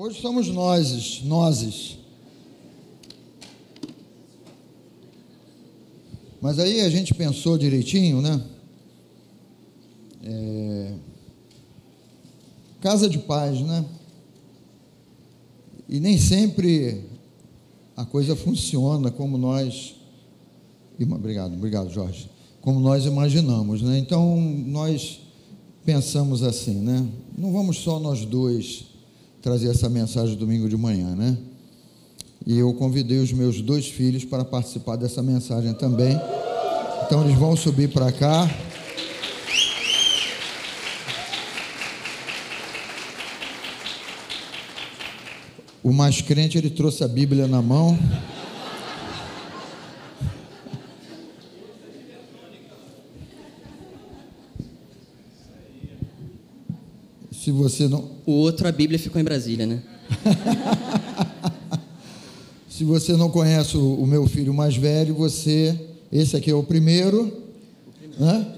Hoje somos nós, nozes. Mas aí a gente pensou direitinho, né? É... Casa de paz, né? E nem sempre a coisa funciona como nós. Obrigado, obrigado, Jorge. Como nós imaginamos, né? Então nós pensamos assim, né? Não vamos só nós dois trazer essa mensagem domingo de manhã, né? E eu convidei os meus dois filhos para participar dessa mensagem também. Então eles vão subir para cá. O mais crente, ele trouxe a Bíblia na mão. Se você não. O outro, a Bíblia ficou em Brasília, né? Se você não conhece o, meu filho mais velho, você. Esse aqui é o primeiro. O primeiro. Né?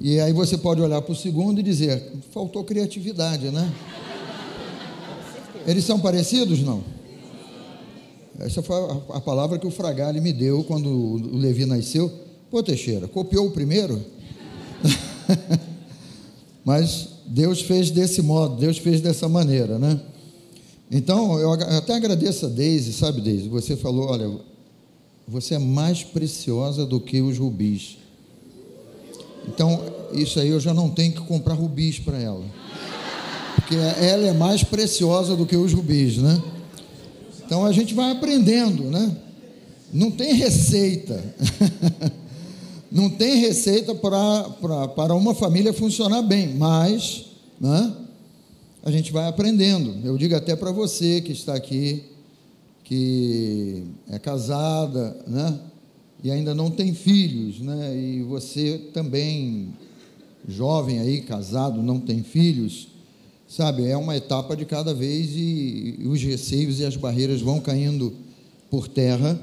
E aí você pode olhar para o segundo e dizer: faltou criatividade, né? Eles são parecidos? Não. Essa foi a, a palavra que o Fragale me deu quando o Levi nasceu. Pô, Teixeira, copiou o primeiro? Mas Deus fez desse modo, Deus fez dessa maneira, né? Então, eu até agradeço a Deise, sabe, Deise? Você falou, olha, você é mais preciosa do que os rubis. Então, isso aí eu já não tenho que comprar rubis para ela. Porque ela é mais preciosa do que os rubis, né? Então a gente vai aprendendo, né? Não tem receita. Não tem receita para uma família funcionar bem, mas né, a gente vai aprendendo. Eu digo até para você que está aqui, que é casada, né, e ainda não tem filhos, né, e você também, jovem aí, casado, não tem filhos, sabe, é uma etapa de cada vez e, e os receios e as barreiras vão caindo por terra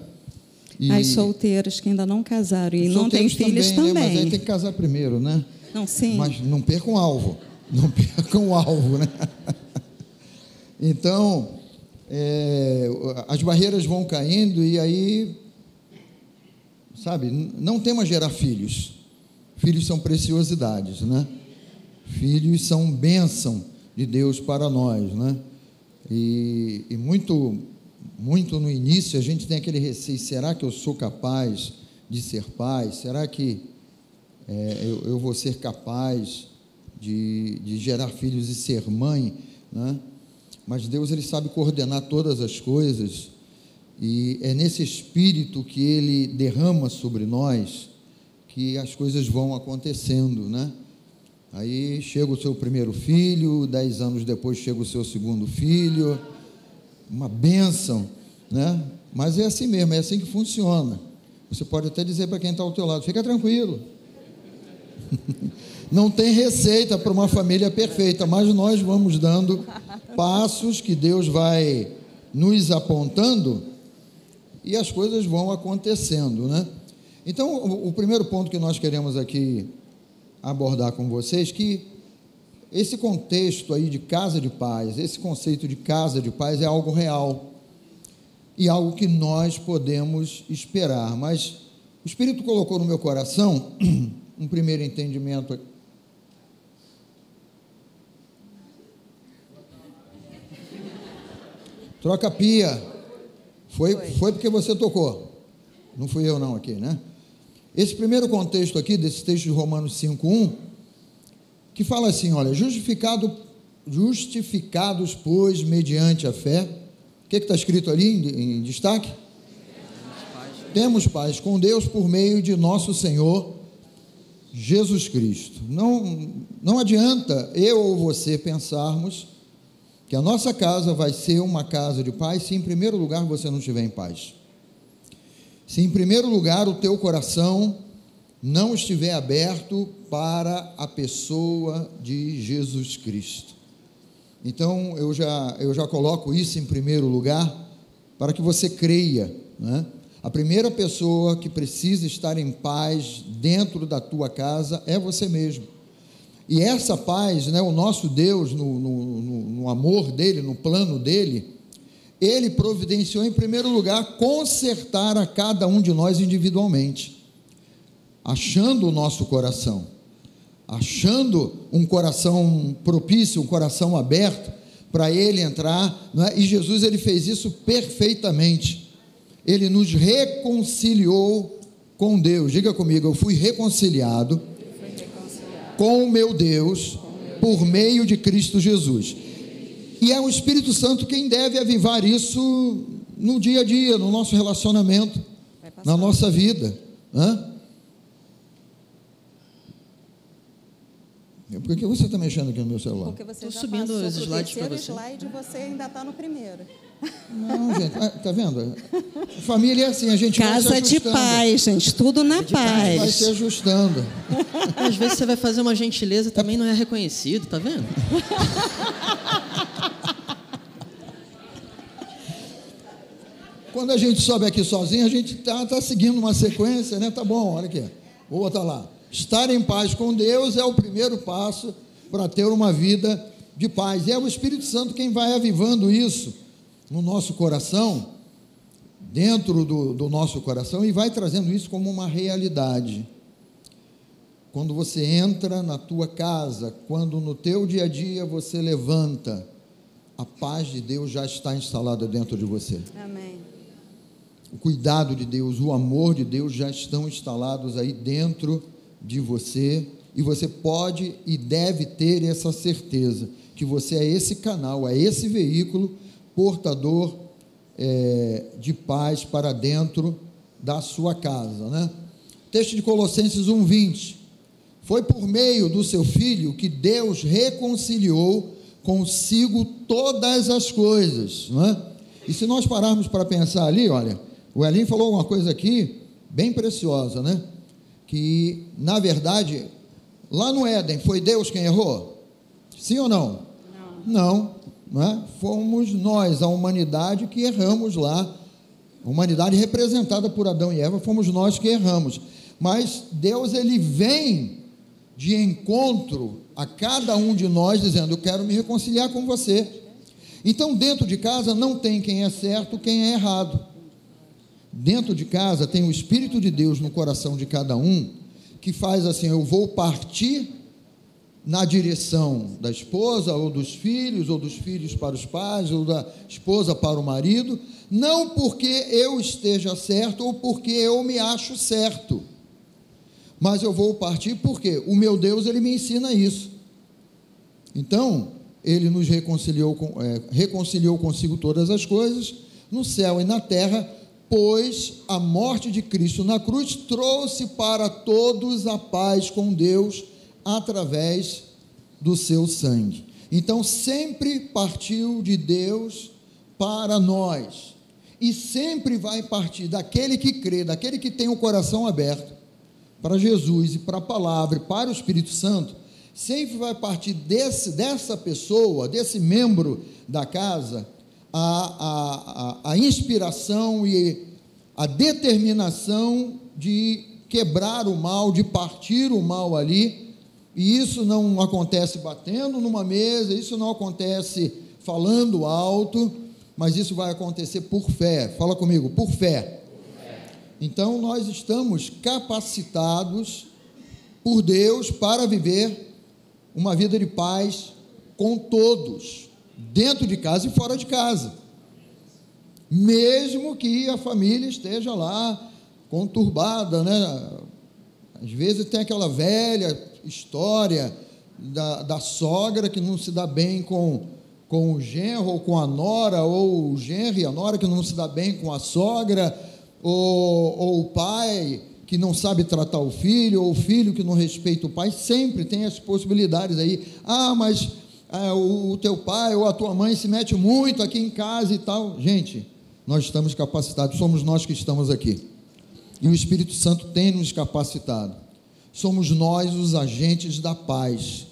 e... As solteiras que ainda não casaram e não têm filhos também. também. Né? Mas aí tem que casar primeiro, né? Não, sim. Mas não percam o alvo. Não percam o alvo, né? Então, é, as barreiras vão caindo e aí, sabe, não temos a gerar filhos. Filhos são preciosidades, né? Filhos são bênção de Deus para nós, né? E, e muito muito no início a gente tem aquele receio: será que eu sou capaz de ser pai? Será que é, eu, eu, vou ser capaz de, de, gerar filhos e ser mãe? Né? Mas Deus ele sabe coordenar todas as coisas e é nesse espírito que Ele derrama sobre nós que as coisas vão acontecendo, né? Aí chega o seu primeiro filho, dez anos depois chega o seu segundo filho uma bênção, né? Mas é assim mesmo, é assim que funciona. Você pode até dizer para quem está ao teu lado, fica tranquilo. Não tem receita para uma família perfeita, mas nós vamos dando passos que Deus vai nos apontando e as coisas vão acontecendo, né? Então, o, primeiro ponto que nós queremos aqui abordar com vocês que esse contexto aí de casa de paz, esse conceito de casa de paz é algo real e algo que nós podemos esperar. Mas o Espírito colocou no meu coração um primeiro entendimento. Troca pia. Foi, foi porque você tocou. Não fui eu não aqui, né? Esse primeiro contexto aqui, desse texto de Romanos 5.1, que fala assim: olha, justificado, justificados, pois, mediante a fé. O que está escrito ali em, em destaque? Temos paz com Deus por meio de nosso Senhor Jesus Cristo. Não, não adianta eu ou você pensarmos que a nossa casa vai ser uma casa de paz se, em primeiro lugar, você não estiver em paz. Se, em primeiro lugar, o teu coração não estiver aberto para a pessoa de Jesus Cristo. Então, eu já, eu já coloco isso em primeiro lugar para que você creia. Né? A primeira pessoa que precisa estar em paz dentro da tua casa é você mesmo. E essa paz, né, o nosso Deus, no, no, no amor dele, no plano dele, ele providenciou, em primeiro lugar, consertar a cada um de nós individualmente, achando o nosso coração, achando um coração propício, um coração aberto para ele entrar, é? e Jesus ele fez isso perfeitamente. Ele nos reconciliou com Deus. Diga comigo, eu fui reconciliado, eu fui reconciliado. com o meu Deus por meio de Cristo Jesus. E é o Espírito Santo quem deve avivar isso no dia a dia, no nosso relacionamento, na nossa vida. Hã? Por que você está mexendo aqui no meu celular? Porque você Estou subindo os slides para você. slide você ainda está no primeiro. Não, gente, ah, tá vendo? Família é assim, a gente Casa de paz, gente, tudo na paz. Vai se ajustando. Às vezes você vai fazer uma gentileza também não é reconhecido, tá vendo? Quando a gente sobe aqui sozinho, a gente está tá seguindo uma sequência, né? Tá bom, olha aqui. Vou botar lá. Estar em paz com Deus é o primeiro passo para ter uma vida de paz. E é o Espírito Santo quem vai avivando isso no nosso coração, dentro do, do nosso coração, e vai trazendo isso como uma realidade. Quando você entra na tua casa, quando no teu dia a dia você levanta, a paz de Deus já está instalada dentro de você. Amém. O cuidado de Deus, o amor de Deus já estão instalados aí dentro de você, e você pode e deve ter essa certeza que você é esse canal, é esse veículo portador é, de paz para dentro da sua casa. Né? Texto de Colossenses 1,20. Foi por meio do seu filho que Deus reconciliou consigo todas as coisas. Né? E se nós pararmos para pensar ali, olha, o Elim falou uma coisa aqui bem preciosa, né? Que, na verdade, lá no Éden, foi Deus quem errou? Sim ou não? Não. Não né? fomos nós, a humanidade, que erramos lá. A humanidade representada por Adão e Eva, fomos nós que erramos. Mas Deus, ele vem de encontro a cada um de nós, dizendo: Eu quero me reconciliar com você. Então, dentro de casa não tem quem é certo, quem é errado. Dentro de casa tem o Espírito de Deus no coração de cada um, que faz assim: eu vou partir na direção da esposa ou dos filhos, ou dos filhos para os pais, ou da esposa para o marido, não porque eu esteja certo ou porque eu me acho certo, mas eu vou partir porque o meu Deus ele me ensina isso. Então ele nos reconciliou, é, reconciliou consigo todas as coisas no céu e na terra, pois a morte de Cristo na cruz trouxe para todos a paz com Deus através do seu sangue. Então sempre partiu de Deus para nós. E sempre vai partir daquele que crê, daquele que tem o coração aberto para Jesus e para a palavra e para o Espírito Santo, sempre vai partir desse, dessa pessoa, desse membro da casa, a, a, a, inspiração e a determinação de quebrar o mal, de partir o mal ali e isso não acontece batendo numa mesa, isso não acontece falando alto, mas isso vai acontecer por fé. Fala comigo, por fé. Então nós estamos capacitados por Deus para viver uma vida de paz com todos, dentro de casa e fora de casa. Mesmo que a família esteja lá conturbada, né? Às vezes tem aquela velha história da, da sogra que não se dá bem com, com o genro ou com a nora, ou o genro e a nora que não se dá bem com a sogra, ou, ou o pai que não sabe tratar o filho, ou o filho que não respeita o pai, sempre tem as possibilidades aí. Ah, mas é, o, teu pai ou a tua mãe se mete muito aqui em casa e tal. Gente, nós estamos capacitados, somos nós que estamos aqui. E o Espírito Santo tem nos capacitado somos nós os agentes da paz.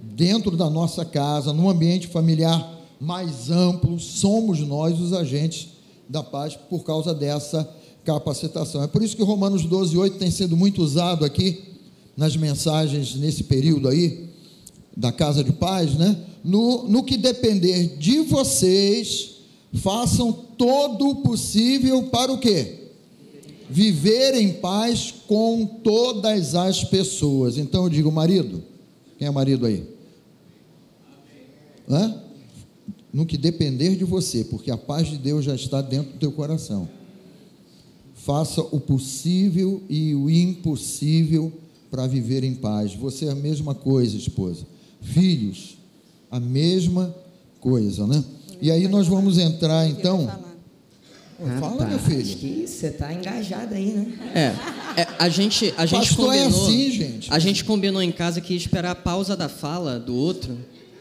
Dentro da nossa casa, num ambiente familiar mais amplo, somos nós os agentes da paz por causa dessa capacitação. É por isso que Romanos 12, 8 tem sido muito usado aqui nas mensagens nesse período aí, da casa de paz, né? No, no que depender de vocês, façam todo o possível para o quê? Viver em paz com todas as pessoas. Então eu digo, marido, quem é marido aí? Hã? No que depender de você, porque a paz de Deus já está dentro do teu coração. Faça o possível e o impossível para viver em paz. Você é a mesma coisa, esposa. Filhos, a mesma coisa, né? E aí nós vamos entrar então. Fala, meu filho. Acho que você está engajado aí, né? É, é, a gente, a gente Pastor é combinou. assim, gente. A gente combinou em casa que ia esperar a pausa da fala do outro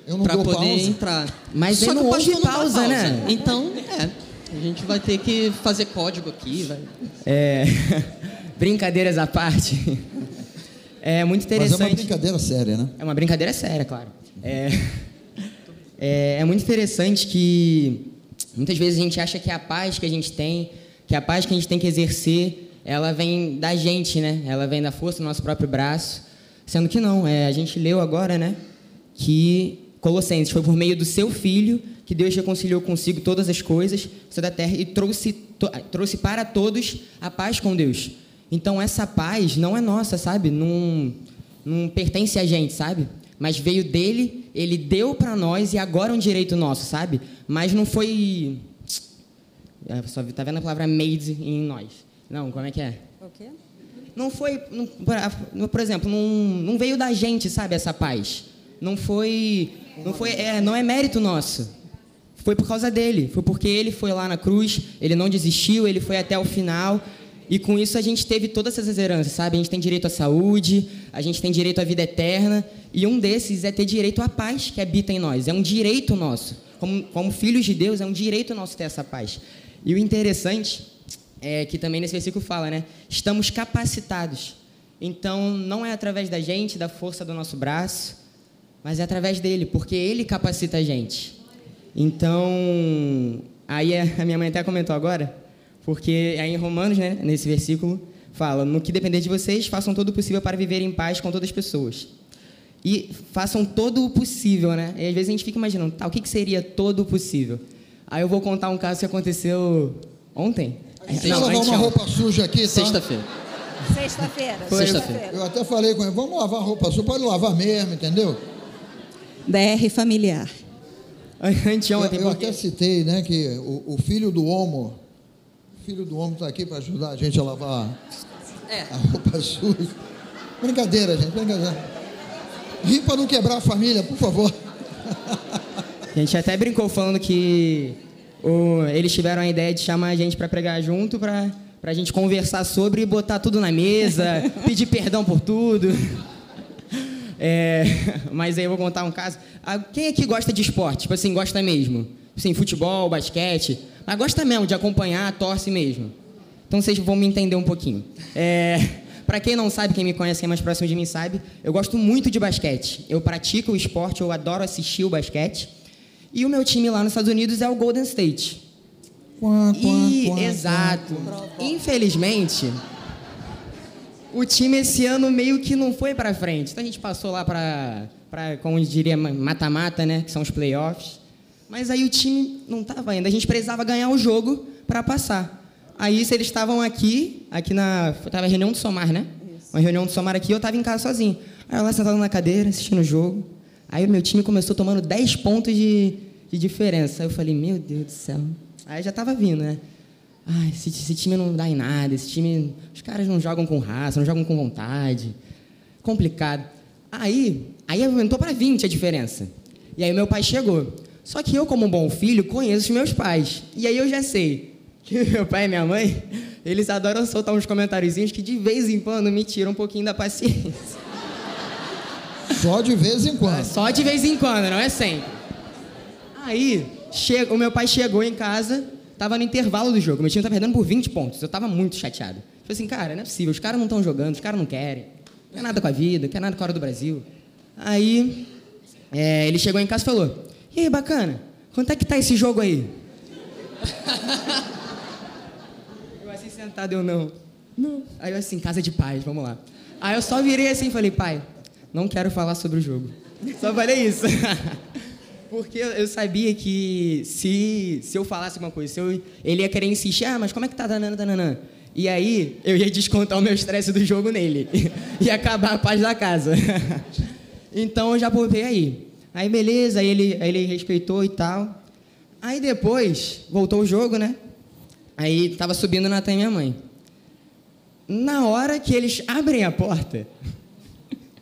Eu não para poder pausa. entrar. Mas Só não houve não dá pausa, né? Então, é. A gente vai ter que fazer código aqui, vai. É, brincadeiras à parte. É muito Mas é uma interessante. brincadeira séria, né? É uma brincadeira séria, claro. É, é, é muito interessante que muitas vezes a gente acha que a paz que a gente tem, que a paz que a gente tem que exercer, ela vem da gente, né? Ela vem da força do nosso próprio braço. Sendo que não, é, a gente leu agora, né? Que Colossenses foi por meio do seu filho que Deus reconciliou consigo todas as coisas da terra e trouxe, trouxe para todos a paz com Deus. Então essa paz não é nossa, sabe? Não, não pertence a gente, sabe? Mas veio dele, ele deu para nós e agora é um direito nosso, sabe? Mas não foi. É, Só tá vendo a palavra made em nós. Não, como é que é? O quê? Não foi, não- por- por exemplo, não, não veio da gente, sabe, essa paz. Não foi, não foi, é, não é mérito nosso. Foi por causa dele, foi porque ele foi lá na cruz, ele não desistiu, ele foi até o final. E com isso a gente teve todas essas heranças, sabe? A gente tem direito à saúde, a gente tem direito à vida eterna, e um desses é ter direito à paz que habita em nós. É um direito nosso. Como, como filhos de Deus, é um direito nosso ter essa paz. E o interessante é que também nesse versículo fala, né? Estamos capacitados. Então, não é através da gente, da força do nosso braço, mas é através dele, porque ele capacita a gente. Então, aí a minha mãe até comentou agora, porque aí em Romanos, né, nesse versículo, fala: No que depender de vocês, façam todo o possível para viver em paz com todas as pessoas. E façam todo o possível, né? E às vezes a gente fica imaginando, tá, o que, que seria todo o possível? Aí eu vou contar um caso que aconteceu ontem. Eu lavar uma roupa suja aqui, tá? Sexta-feira. Sexta-feira. Sexta-feira. Eu até falei com ele, vamos lavar a roupa suja, pode lavar mesmo, entendeu? DR familiar. Eu, Anteontem, eu porque... até citei, né, que o, o filho do homo, filho do homo está aqui para ajudar a gente a lavar É. a roupa suja. Brincadeira, gente, brincadeira. Ri para não quebrar a família, por favor. A gente até brincou falando que o- eles tiveram a ideia de chamar a gente para pregar junto para a gente conversar sobre e botar tudo na mesa, pedir perdão por tudo. É, mas aí eu vou contar um caso. Ah, Quem aqui gosta de esporte? Tipo assim, gosta mesmo? Assim, futebol, basquete. Mas gosta mesmo de acompanhar, torce mesmo. Então vocês vão me entender um pouquinho. É, para quem não sabe, quem me conhece, quem é mais próximo de mim sabe, eu gosto muito de basquete. Eu pratico o esporte, eu adoro assistir o basquete. E o meu time lá nos Estados Unidos é o Golden State. Quá, quá, E, quá, exato. Infelizmente, o time esse ano meio que não foi pra frente. Então a gente passou lá pra como diria, mata-mata, né? Que são os playoffs. Mas aí o time não tava ainda. A gente precisava ganhar o jogo para passar. Aí, se eles estavam aqui, aqui na. Tava reunião do Somar, né? Uma reunião do Somar aqui, eu tava em casa sozinho. Aí eu lá sentado na cadeira, assistindo o jogo. Aí o meu time começou tomando 10 pontos de, de diferença. Aí eu falei, meu Deus do céu. Aí já tava vindo, né? Ai, esse, esse time não dá em nada, esse time. Os caras não jogam com raça, não jogam com vontade. Complicado. Aí, aí aumentou para 20 a diferença. E aí meu pai chegou. Só que eu, como um bom filho, conheço os meus pais. E aí eu já sei que meu pai e minha mãe, eles adoram soltar uns comentáriozinhos que de vez em quando me tiram um pouquinho da paciência. Só de vez em quando. Só de vez em quando, não é sempre. Aí, o meu pai chegou em casa, tava no intervalo do jogo. Meu time tá perdendo por 20 pontos. Eu tava muito chateado. Falei assim, cara, não é possível. Os caras não estão jogando, os caras não querem. Não quer nada com a vida, não quer nada com a hora do Brasil. Aí, é, ele chegou em casa e falou: E aí, bacana, quanto é que tá esse jogo aí? eu assim sentado, eu não. Não. Aí eu assim, casa de paz, vamos lá. Aí eu só virei assim e falei, pai, não quero falar sobre o jogo. Só falei isso. Porque eu sabia que se, se eu falasse alguma coisa, se eu, ele ia querer insistir, ah, mas como é que tá, tanana, tanana? E aí eu ia descontar o meu estresse do jogo nele. e acabar a paz da casa. então eu já poupei aí. Aí beleza, aí ele, aí ele respeitou e tal. Aí depois, voltou o jogo, né? Aí tava subindo na minha mãe. Na hora que eles abrem a porta,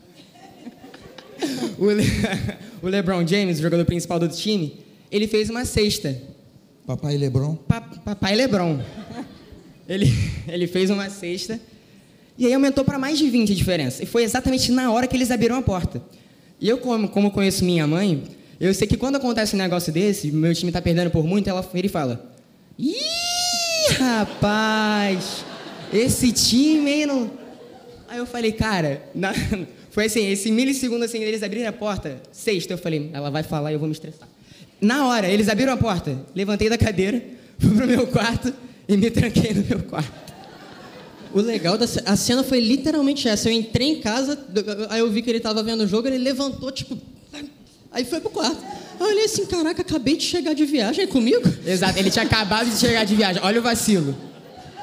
o, Le... o LeBron James, o jogador principal do time, ele fez uma cesta. Papai LeBron? Pa... Papai LeBron. Ele, ele fez uma cesta. E aí aumentou para mais de 20 a diferença. E foi exatamente na hora que eles abriram a porta. E eu, como, como conheço minha mãe, eu sei que quando acontece um negócio desse, meu time está perdendo por muito, ela, ele fala: Ih, rapaz, esse time não. Aí eu falei, cara, na, foi assim, esse milissegundo assim, eles abriram a porta, sexta, eu falei, ela vai falar e eu vou me estressar. Na hora, eles abriram a porta, levantei da cadeira, fui pro meu quarto e me tranquei no meu quarto. O legal da a cena foi literalmente essa. Eu entrei em casa, aí eu vi que ele estava vendo o jogo, ele levantou, tipo. Aí foi pro quarto. Aí eu olhei assim, caraca, acabei de chegar de viagem é comigo? Exato, ele tinha acabado de chegar de viagem. Olha o vacilo.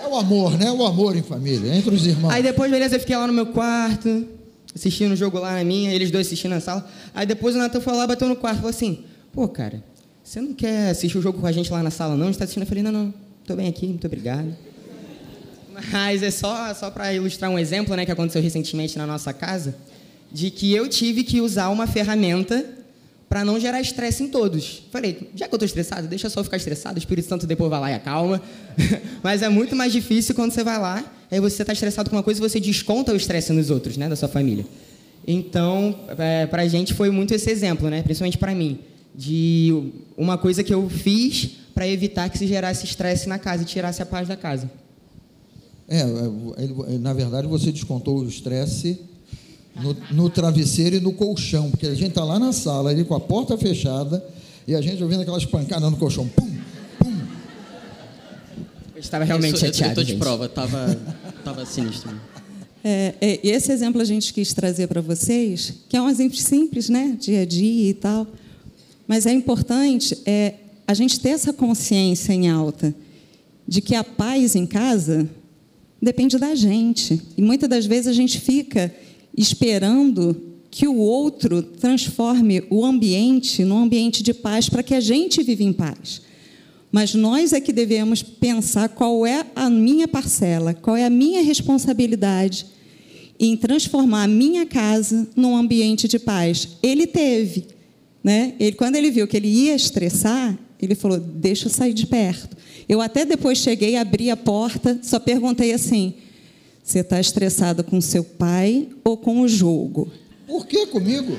É o amor, né? O amor em família, entre os irmãos. Aí depois, beleza, eu fiquei lá no meu quarto, assistindo o jogo lá na minha, eles dois assistindo na sala. Aí depois o Natan foi lá, bateu no quarto, falou assim: pô, cara, você não quer assistir o jogo com a gente lá na sala, não? A gente tá assistindo. Eu falei: não, não, tô bem aqui, muito obrigado. Mas é só, só para ilustrar um exemplo né, que aconteceu recentemente na nossa casa, de que eu tive que usar uma ferramenta para não gerar estresse em todos. Falei, já que eu estou estressado, deixa só eu ficar estressado, o Espírito Santo depois vai lá e acalma. Mas é muito mais difícil quando você vai lá, aí você está estressado com uma coisa e você desconta o estresse nos outros, né, da sua família. Então, é, para a gente foi muito esse exemplo, né, principalmente para mim, de uma coisa que eu fiz para evitar que se gerasse estresse na casa e tirasse a paz da casa. É, é na verdade você descontou o estresse no, no, travesseiro e no colchão, porque a gente está lá na sala, ali com a porta fechada, e a gente ouvindo aquelas pancadas no colchão. Pum, pum. Eu estava realmente Isso, chateado. Eu estou de prova, estava tava sinistro. É, é, esse exemplo a gente quis trazer para vocês, que é um exemplo simples, né? Dia a dia e tal. Mas é importante é, a gente ter essa consciência em alta de que a paz em casa depende da gente. E muitas das vezes a gente fica esperando que o outro transforme o ambiente num ambiente de paz para que a gente viva em paz. Mas nós é que devemos pensar qual é a minha parcela, qual é a minha responsabilidade em transformar a minha casa num ambiente de paz. Ele teve, né? Ele quando ele viu que ele ia estressar, ele falou: "Deixa eu sair de perto". Eu até depois cheguei, abri a porta, só perguntei assim: você está estressado com seu pai ou com o jogo? Por que comigo?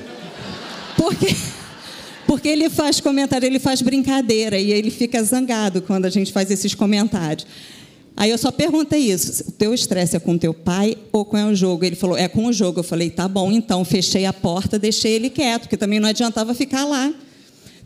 Porque, porque ele faz comentário, ele faz brincadeira e ele fica zangado quando a gente faz esses comentários. Aí eu só perguntei isso: o teu estresse é com teu pai ou com o jogo? Ele falou: é com o jogo. Eu falei: tá bom, então. Fechei a porta, deixei ele quieto, porque também não adiantava ficar lá.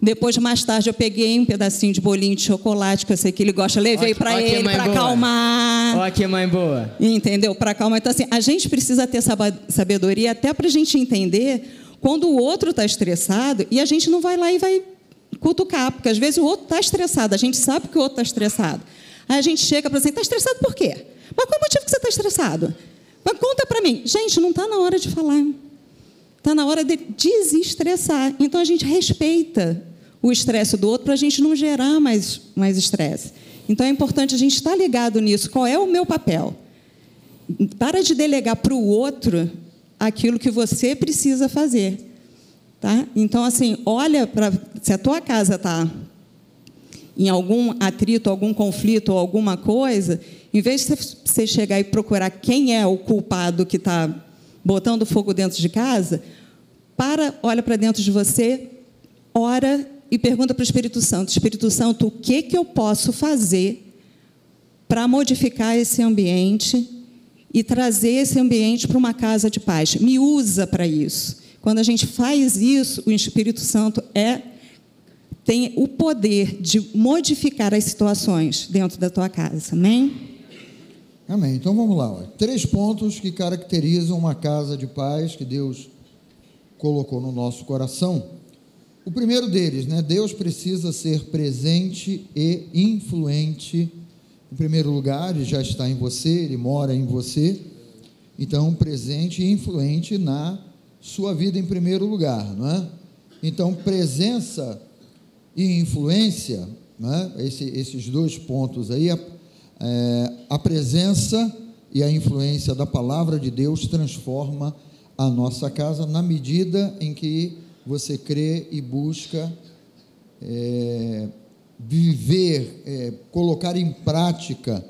Depois, mais tarde, eu peguei um pedacinho de bolinho de chocolate, que eu sei que ele gosta, levei para ele para acalmar. Olha que mãe boa. Entendeu? Para acalmar. Então, assim, a gente precisa ter sabedoria até para a gente entender quando o outro está estressado e a gente não vai lá e vai cutucar, porque às vezes o outro está estressado, a gente sabe que o outro está estressado. Aí a gente chega para assim, está estressado por quê? Mas qual é o motivo que você está estressado? Mas conta para mim. Gente, não está na hora de falar. Está na hora de desestressar. Então a gente respeita o estresse do outro para a gente não gerar mais mais estresse. Então é importante a gente estar ligado nisso. Qual é o meu papel? Para de delegar para o outro aquilo que você precisa fazer, tá? Então assim, olha para se a tua casa está em algum atrito, algum conflito ou alguma coisa, em vez de você chegar e procurar quem é o culpado que está botando fogo dentro de casa, para, olha para dentro de você, ora e pergunta para o Espírito Santo: Espírito Santo, o que, que eu posso fazer para modificar esse ambiente e trazer esse ambiente para uma casa de paz? Me usa para isso. Quando a gente faz isso, o Espírito Santo é tem o poder de modificar as situações dentro da tua casa. Amém? Amém. Então vamos lá. Ó. Três pontos que caracterizam uma casa de paz que Deus colocou no nosso coração. O primeiro deles, né? Deus precisa ser presente e influente. Em primeiro lugar, ele já está em você, ele mora em você. Então, presente e influente na sua vida em primeiro lugar, não é? Então, presença e influência, né? Esse, esses dois pontos aí, a, é, a presença e a influência da palavra de Deus transforma a nossa casa na medida em que você crê e busca é, viver, é, colocar em prática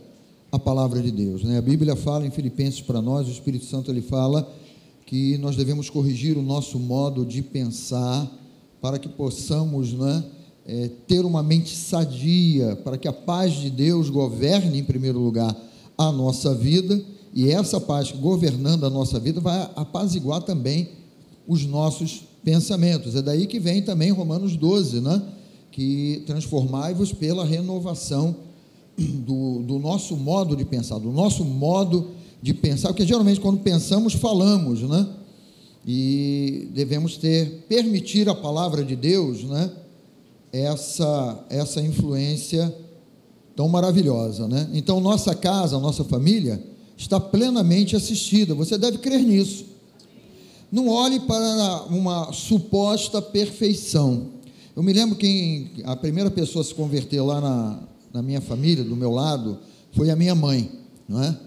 a palavra de Deus. Né? A Bíblia fala em Filipenses para nós, o Espírito Santo ele fala que nós devemos corrigir o nosso modo de pensar para que possamos né, é, ter uma mente sadia, para que a paz de Deus governe em primeiro lugar a nossa vida e essa paz governando a nossa vida vai apaziguar também os nossos pensamentos. É daí que vem também Romanos 12, né? que transformai-vos pela renovação do, do nosso modo de pensar, do nosso modo de pensar, porque geralmente quando pensamos, falamos, né? E devemos ter, permitir a palavra de Deus, né? Essa, essa influência tão maravilhosa, né? Então, nossa casa, nossa família está plenamente assistida, você deve crer nisso. Não olhe para uma suposta perfeição. Eu me lembro que a primeira pessoa a se converter lá na, na minha família, do meu lado, foi a minha mãe, não é?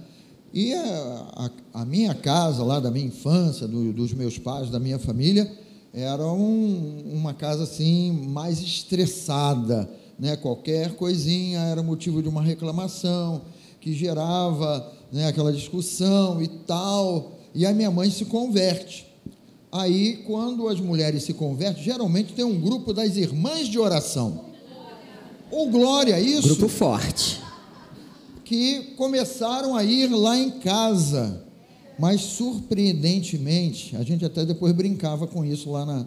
E a, a, a minha casa lá da minha infância, do, dos meus pais, da minha família, era um, uma casa assim mais estressada, né? Qualquer coisinha era motivo de uma reclamação que gerava né, aquela discussão e tal. E a minha mãe se converte. Aí, quando as mulheres se convertem, geralmente tem um grupo das irmãs de oração. Ou glória, isso. Grupo forte. Que começaram a ir lá em casa. Mas surpreendentemente, a gente até depois brincava com isso lá na.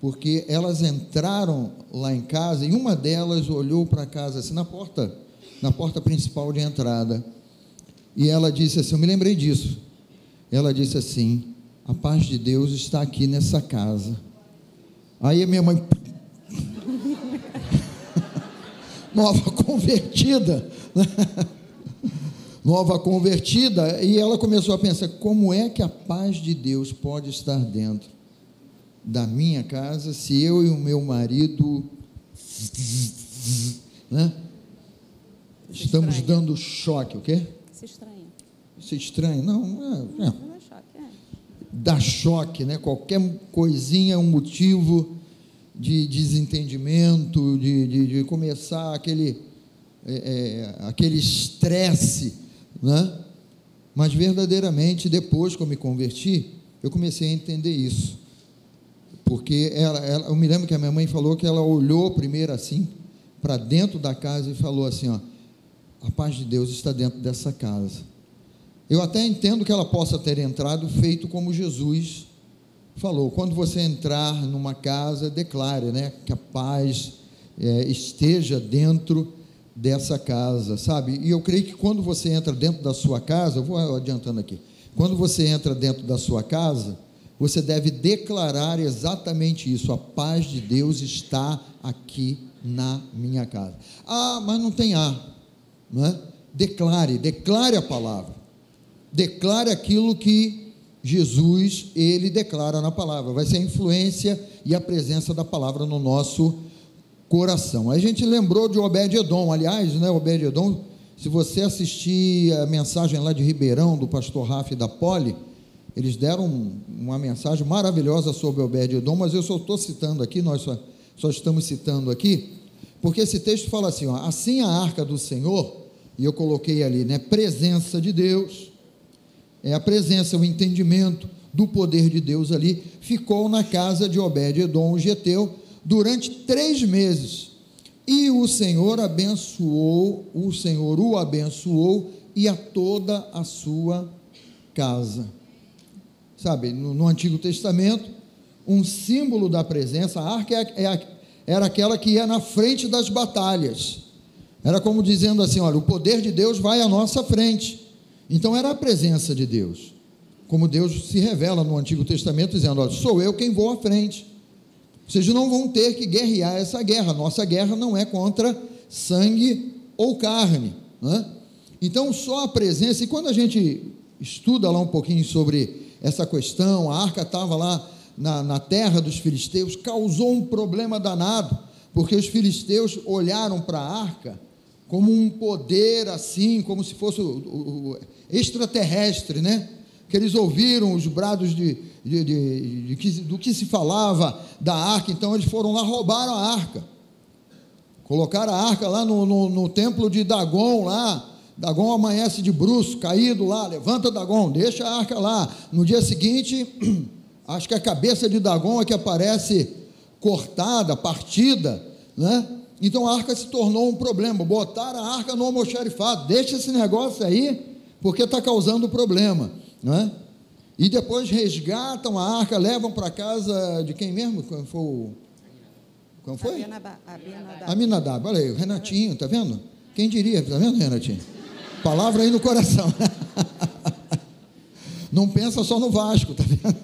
Porque elas entraram lá em casa e uma delas olhou para casa assim na porta, na porta principal de entrada. E ela disse assim: Eu me lembrei disso. Ela disse assim: A paz de Deus está aqui nessa casa. Aí a minha mãe nova convertida, nova convertida, e ela começou a pensar: como é que a paz de Deus pode estar dentro da minha casa se eu e o meu marido né, estamos dando choque, o quê? Se estranha. Se estranha? Não, é, é. Dá choque, né? Qualquer coisinha é um motivo de desentendimento, de, de, de começar aquele é, é, aquele estresse, né? Mas verdadeiramente depois que eu me converti, eu comecei a entender isso, porque ela, ela, eu me lembro que a minha mãe falou que ela olhou primeiro assim para dentro da casa e falou assim, ó, a paz de Deus está dentro dessa casa. Eu até entendo que ela possa ter entrado feito como Jesus falou: quando você entrar numa casa, declare né, que a paz é, esteja dentro dessa casa, sabe? E eu creio que quando você entra dentro da sua casa, vou adiantando aqui, quando você entra dentro da sua casa, você deve declarar exatamente isso: a paz de Deus está aqui na minha casa. Ah, mas não tem ar, não é? Declare, declare a palavra, declare aquilo que Jesus, ele declara na palavra, vai ser a influência e a presença da palavra no nosso coração. A gente lembrou de Obed-Edom, aliás, né, Obed-Edom, se você assistir a mensagem lá de Ribeirão, do pastor Rafa da Poli, eles deram uma mensagem maravilhosa sobre Obed-Edom, mas eu só estou citando aqui, nós só, só, estamos citando aqui, porque esse texto fala assim, ó, assim a arca do Senhor, e eu coloquei ali, né, presença de Deus, é a presença, o entendimento do poder de Deus ali, ficou na casa de Obed-Edom, o Geteu, durante três meses. E o Senhor abençoou, o Senhor o abençoou e a toda a sua casa. Sabe, no, no Antigo Testamento, um símbolo da presença, a arca é, é, era aquela que ia na frente das batalhas. Era como dizendo assim: olha, o poder de Deus vai à nossa frente. Então era a presença de Deus. como Deus se revela no Antigo Testamento, dizendo: olha, sou eu quem vou à frente. Vocês não vão ter que guerrear essa guerra. Nossa guerra não é contra sangue ou carne. Né? Então, só a presença, e quando a gente estuda lá um pouquinho sobre essa questão, a arca estava lá na, na terra dos filisteus, causou um problema danado, porque os filisteus olharam para a arca como um poder assim, como se fosse o, o, o extraterrestre, né? Que eles ouviram os brados de, de, de, de, do que se falava da arca, então eles foram lá, roubaram a arca. Colocaram a arca lá no, no, no templo de Dagon, lá. Dagon amanhece de bruço, caído lá, levanta Dagon, deixa a arca lá. No dia seguinte, acho que a cabeça de Dagon é que aparece cortada, partida, né? Então a arca se tornou um problema. Botaram a arca no almoxarifado, deixa esse negócio aí, porque está causando problema, né? E depois resgatam a arca, levam para casa de quem mesmo? Foi o como foi? Aminadab. Olha aí, o Renatinho, tá vendo? Quem diria, tá vendo, Renatinho? Palavra aí no coração. Não pensa só no Vasco, tá vendo?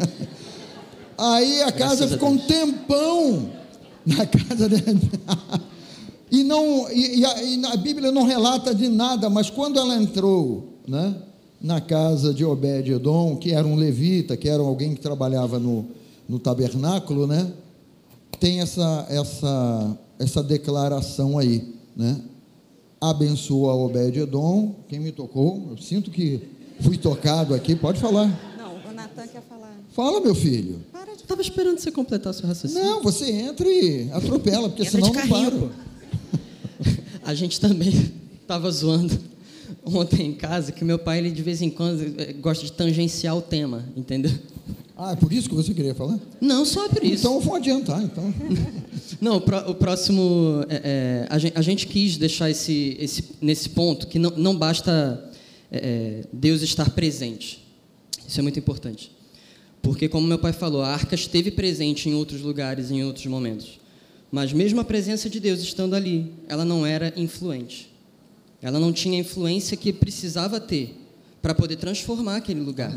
Aí a casa ficou um tempão na casa dele. E, não, e, e, a, e, a, Bíblia não relata de nada, mas quando ela entrou né, na casa de Obed-Edom, que era um levita, que era alguém que trabalhava no, no tabernáculo, né? tem essa, essa, essa declaração aí, né? Abençoa Obed-Edom, quem me tocou, eu sinto que fui tocado aqui, pode falar. Não, o Natan quer falar. Fala, meu filho. Para de... Estava esperando você completar seu raciocínio. Não, você entra e atropela, porque senão não para. A gente também estava zoando ontem em casa que meu pai, ele de vez em quando eh, gosta de tangenciar o tema, entendeu? Ah, é por isso que você queria falar? Não, só por isso. Então vou adiantar, então. não, o, próximo, é, é, a, gente, a, gente, quis deixar esse, esse, nesse ponto que não, não basta é, Deus estar presente. Isso é muito importante. Porque, como meu pai falou, a arca esteve presente em outros lugares, em outros momentos. Mas mesmo a presença de Deus estando ali, ela não era influente. Ela não tinha a influência que precisava ter para poder transformar aquele lugar.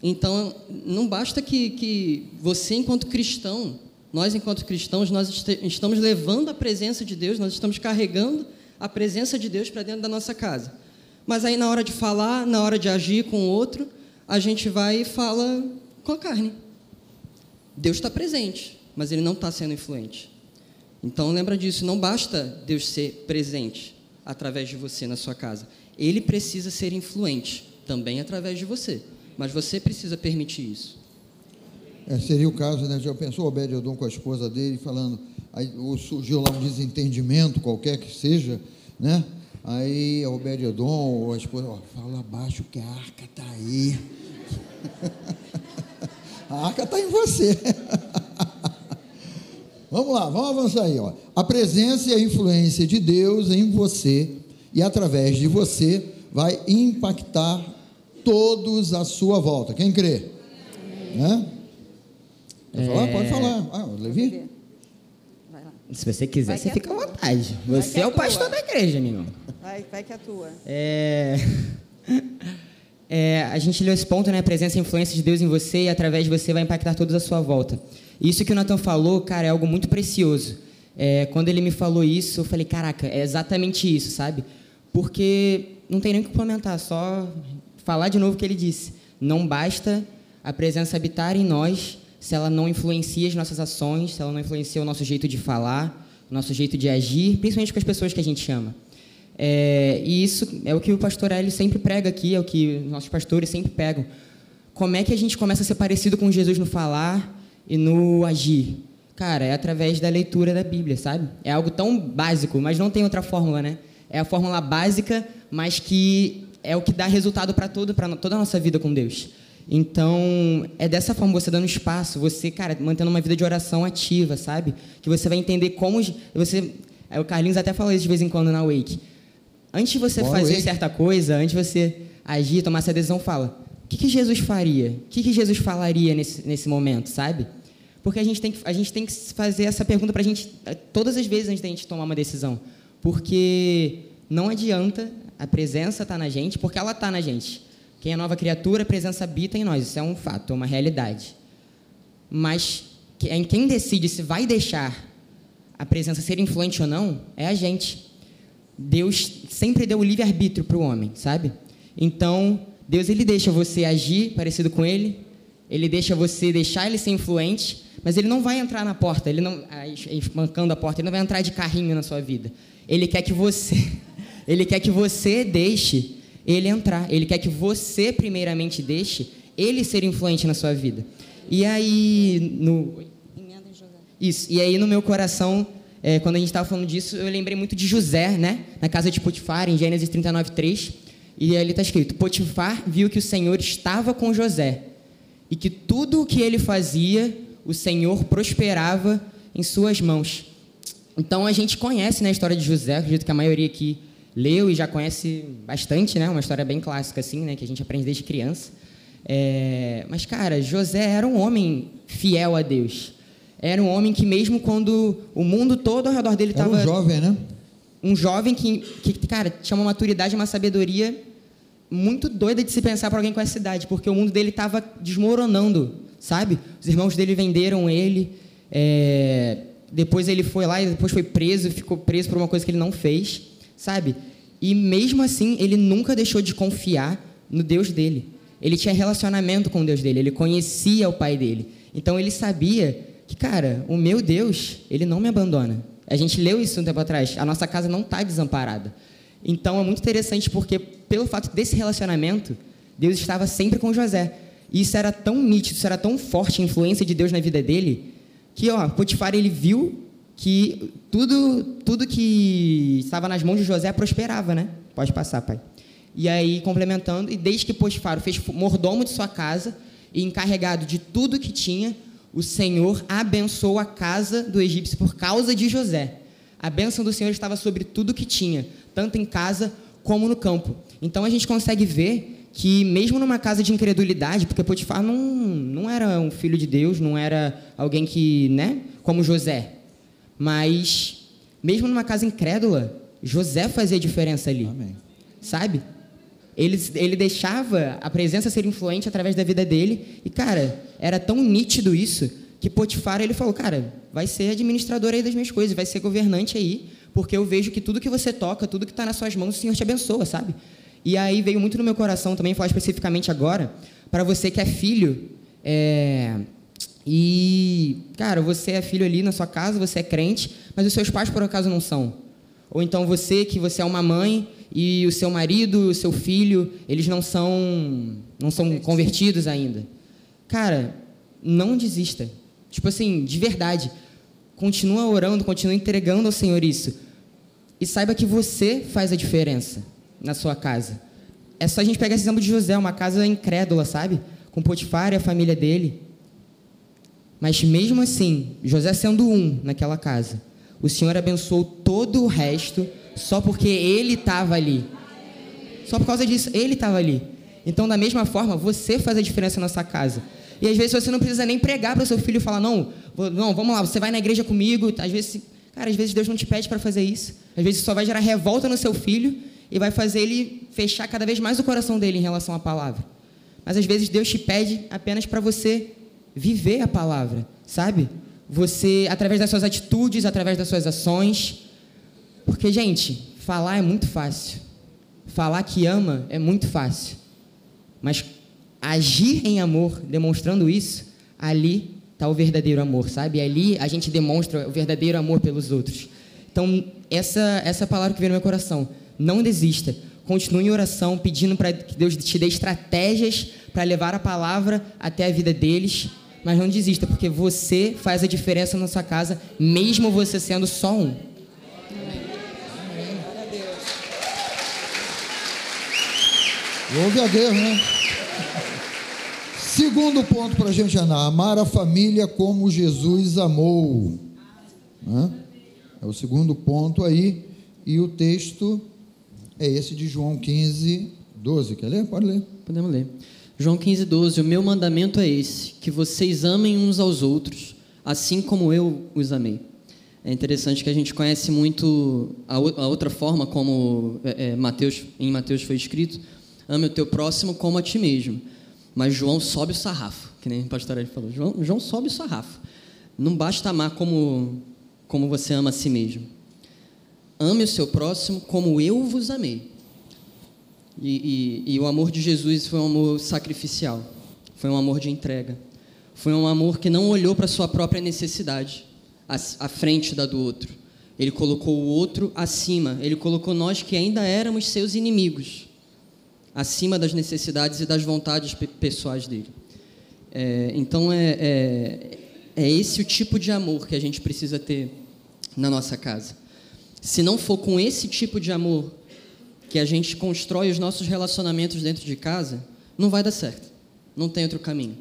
Então, não basta que, que você, enquanto cristão, nós, enquanto cristãos, nós estamos levando a presença de Deus, nós estamos carregando a presença de Deus para dentro da nossa casa. Mas aí, na hora de falar, na hora de agir com o outro, a gente vai e fala com a carne. Deus está presente, mas ele não está sendo influente. Então, lembra disso, não basta Deus ser presente através de você na sua casa. Ele precisa ser influente também através de você. Mas você precisa permitir isso. É, seria o caso, né? Já pensou Obed Edom com a esposa dele falando, aí, surgiu lá um desentendimento, qualquer que seja, né? Aí a Obed Edom ou a esposa, ó, fala abaixo que a arca está aí. a arca está em você. vamos lá, vamos avançar aí. Ó. A presença e a influência de Deus em você e através de você vai impactar todos à sua volta. Quem crê? Né? Quer é... falar? Pode falar. Ah, Levi? Se você quiser, vai você fica à vontade. Você é, é o pastor da igreja, meu irmão. Vai, vai que é tua. É... é... a gente leu esse ponto, né? A presença e influência de Deus em você e através de você vai impactar todos à sua volta. Isso que o Nathan falou, cara, é algo muito precioso. É, quando ele me falou isso, eu falei, caraca, é exatamente isso, sabe? Porque não tem nem o que comentar, só falar de novo o que ele disse. Não basta a presença habitar em nós se ela não influencia as nossas ações, se ela não influencia o nosso jeito de falar, o nosso jeito de agir, principalmente com as pessoas que a gente ama. É, e isso é o que o pastor Hélio sempre prega aqui, é o que nossos pastores sempre pegam. Como é que a gente começa a ser parecido com Jesus no falar e no agir? Cara, é através da leitura da Bíblia, sabe? É algo tão básico, mas não tem outra fórmula, né? É a fórmula básica, mas que é o que dá resultado para tudo, para toda a nossa vida com Deus. Então, é dessa forma, você dando espaço, você, cara, mantendo uma vida de oração ativa, sabe? Que você vai entender como você, o Carlinhos até fala isso de vez em quando na Wake. Antes de você Boa fazer wake. certa coisa, antes de você agir, tomar essa decisão, fala: o que, que Jesus faria? O que, que Jesus falaria nesse, nesse momento, sabe? Porque a gente tem que, a gente tem que fazer essa pergunta para a gente todas as vezes antes da gente tomar uma decisão. Porque não adianta a presença está na gente, porque ela está na gente. Quem é nova criatura, a presença habita em nós. Isso é um fato, é uma realidade. Mas em quem decide se vai deixar a presença ser influente ou não é a gente. Deus sempre deu o livre-arbítrio para o homem, sabe? Então, Deus ele deixa você agir parecido com ele, ele deixa você deixar ele ser influente, mas ele não vai entrar na porta, ele não, mancando a porta, ele não vai entrar de carrinho na sua vida. Ele quer que você, ele quer que você deixe ele entrar. Ele quer que você primeiramente deixe ele ser influente na sua vida. E aí no isso. E aí no meu coração, é, quando a gente estava falando disso, eu lembrei muito de José, né? Na casa de Potifar, em Gênesis 39, 3. E ali está escrito: Potifar viu que o Senhor estava com José e que tudo o que ele fazia, o Senhor prosperava em suas mãos. Então a gente conhece né, a história de José, acredito que a maioria aqui leu e já conhece bastante, né? Uma história bem clássica assim, né? Que a gente aprende desde criança. É... Mas cara, José era um homem fiel a Deus. Era um homem que mesmo quando o mundo todo ao redor dele estava um jovem, né? Um jovem que, que, cara, tinha uma maturidade, uma sabedoria muito doida de se pensar para alguém com essa idade, porque o mundo dele estava desmoronando, sabe? Os irmãos dele venderam ele, é... depois ele foi lá e depois foi preso, ficou preso por uma coisa que ele não fez, sabe? E mesmo assim, ele nunca deixou de confiar no Deus dele. Ele tinha relacionamento com o Deus dele, ele conhecia o pai dele. Então ele sabia que, cara, o meu Deus, ele não me abandona. A gente leu isso um tempo atrás. A nossa casa não está desamparada. Então é muito interessante porque, pelo fato desse relacionamento, Deus estava sempre com José. E isso era tão nítido, isso era tão forte a influência de Deus na vida dele, que ó, Potifar ele viu que tudo, tudo que estava nas mãos de José prosperava, né? Pode passar, pai. E aí, complementando, e desde que Potifar fez mordomo de sua casa e encarregado de tudo que tinha, o Senhor abençoou a casa do egípcio por causa de José. A bênção do Senhor estava sobre tudo que tinha, tanto em casa como no campo. Então a gente consegue ver que, mesmo numa casa de incredulidade, porque Potifar não, não era um filho de Deus, não era alguém que, né, como José, mas mesmo numa casa incrédula, José fazia diferença ali. Amém. Sabe? Ele, ele deixava a presença ser influente através da vida dele. E, cara, era tão nítido isso que Potifar ele falou: Cara, vai ser administrador aí das minhas coisas, vai ser governante aí, porque eu vejo que tudo que você toca, tudo que está nas suas mãos, o Senhor te abençoa, sabe? E aí veio muito no meu coração também, falar especificamente agora, para você que é filho. É... E, cara, você é filho ali na sua casa, você é crente, mas os seus pais por acaso não são. Ou então você, que você é uma mãe e o seu marido, o seu filho, eles não são não são convertidos ainda. Cara, não desista. Tipo assim, de verdade. Continua orando, continua entregando ao Senhor isso. E saiba que você faz a diferença na sua casa. É só a gente pegar esse exemplo de José, uma casa incrédula, sabe? Com Potifar e a família dele. Mas mesmo assim, José sendo um naquela casa, o Senhor abençoou todo o resto só porque ele estava ali. Só por causa disso, ele estava ali. Então, da mesma forma, você faz a diferença na sua casa. E às vezes você não precisa nem pregar para o seu filho e falar, não, não, vamos lá, você vai na igreja comigo. Às vezes, cara, às vezes Deus não te pede para fazer isso. Às vezes só vai gerar revolta no seu filho e vai fazer ele fechar cada vez mais o coração dele em relação à palavra. Mas às vezes Deus te pede apenas para você viver a palavra, sabe? Você, através das suas atitudes, através das suas ações. Porque, gente, falar é muito fácil. Falar que ama é muito fácil. Mas agir em amor, demonstrando isso, ali está o verdadeiro amor, sabe? Ali a gente demonstra o verdadeiro amor pelos outros. Então, essa, essa palavra que veio no meu coração, não desista. Continue em oração, pedindo para que Deus te dê estratégias para levar a palavra até a vida deles mas não desista, porque você faz a diferença na sua casa, mesmo você sendo só um. Louve a Deus, né? Segundo ponto para a gente andar: amar a família como Jesus amou. Né? É o segundo ponto aí. E o texto é esse de João 15, 12. Quer ler? Pode ler. Podemos ler. João 15, 12: O meu mandamento é esse, que vocês amem uns aos outros, assim como eu os amei. É interessante que a gente conhece muito a, outra forma como é, é, Mateus, em Mateus foi escrito, ame o teu próximo como a ti mesmo. Mas João sobe o sarrafo, que nem o pastor Ed falou. João, João sobe o sarrafo. Não basta amar como, como você ama a si mesmo. Ame o seu próximo como eu vos amei. E, e, e, o amor de Jesus foi um amor sacrificial, foi um amor de entrega, foi um amor que não olhou para sua própria necessidade, à, à frente da do outro. Ele colocou o outro acima, ele colocou nós que ainda éramos seus inimigos, acima das necessidades e das vontades pessoais dele. É, então é, é, é esse o tipo de amor que a gente precisa ter na nossa casa. Se não for com esse tipo de amor que a gente constrói os nossos relacionamentos dentro de casa, não vai dar certo. Não tem outro caminho.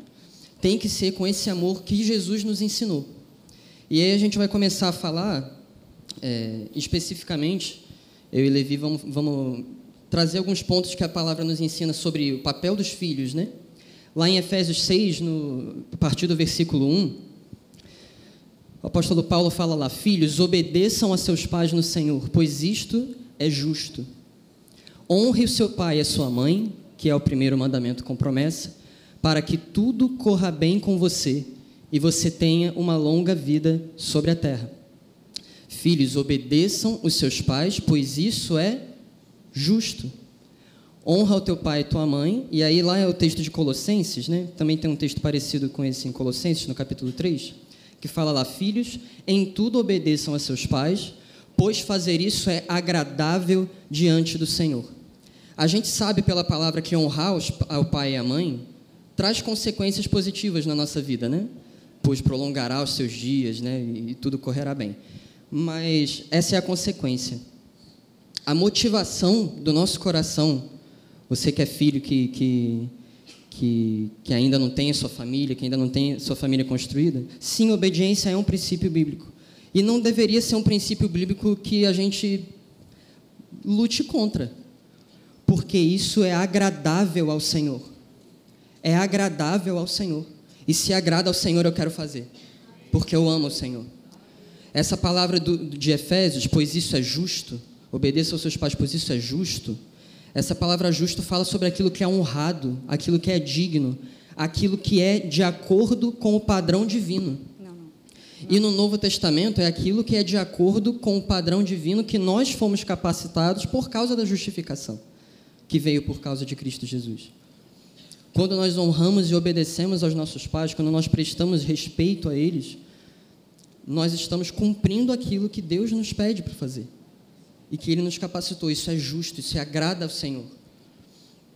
Tem que ser com esse amor que Jesus nos ensinou. E aí a gente vai começar a falar é, especificamente, eu e Levi vamos, vamos trazer alguns pontos que a palavra nos ensina sobre o papel dos filhos, né? Lá em Efésios 6, no, a partir do versículo 1, o apóstolo Paulo fala lá: Filhos, obedeçam a seus pais no Senhor, pois isto é justo. Honre o seu pai e a sua mãe, que é o primeiro mandamento com promessa, para que tudo corra bem com você e você tenha uma longa vida sobre a terra. Filhos, obedeçam os seus pais, pois isso é justo. Honra o teu pai e tua mãe. E aí lá é o texto de Colossenses, né? Também tem um texto parecido com esse em Colossenses, no capítulo 3, que fala lá: Filhos, em tudo obedeçam a seus pais, pois fazer isso é agradável diante do Senhor. A gente sabe pela palavra que honrar ao pai e à mãe traz consequências positivas na nossa vida, né? Pois prolongará os seus dias, né? E tudo correrá bem. Mas essa é a consequência. A motivação do nosso coração, você que é filho que, que, que, que ainda não tem a sua família, que ainda não tem a sua família construída, sim, obediência é um princípio bíblico. E não deveria ser um princípio bíblico que a gente lute contra porque isso é agradável ao Senhor. É agradável ao Senhor. E se agrada ao Senhor, eu quero fazer, porque eu amo o Senhor. Essa palavra do, de Efésios, pois isso é justo, obedeça aos seus pais, pois isso é justo. Essa palavra justo fala sobre aquilo que é honrado, aquilo que é digno, aquilo que é de acordo com o padrão divino. E no Novo Testamento é aquilo que é de acordo com o padrão divino que nós fomos capacitados por causa da justificação que veio por causa de Cristo Jesus. Quando nós honramos e obedecemos aos nossos pais, quando nós prestamos respeito a eles, nós estamos cumprindo aquilo que Deus nos pede para fazer e que Ele nos capacitou. Isso é justo, isso é agrada ao Senhor.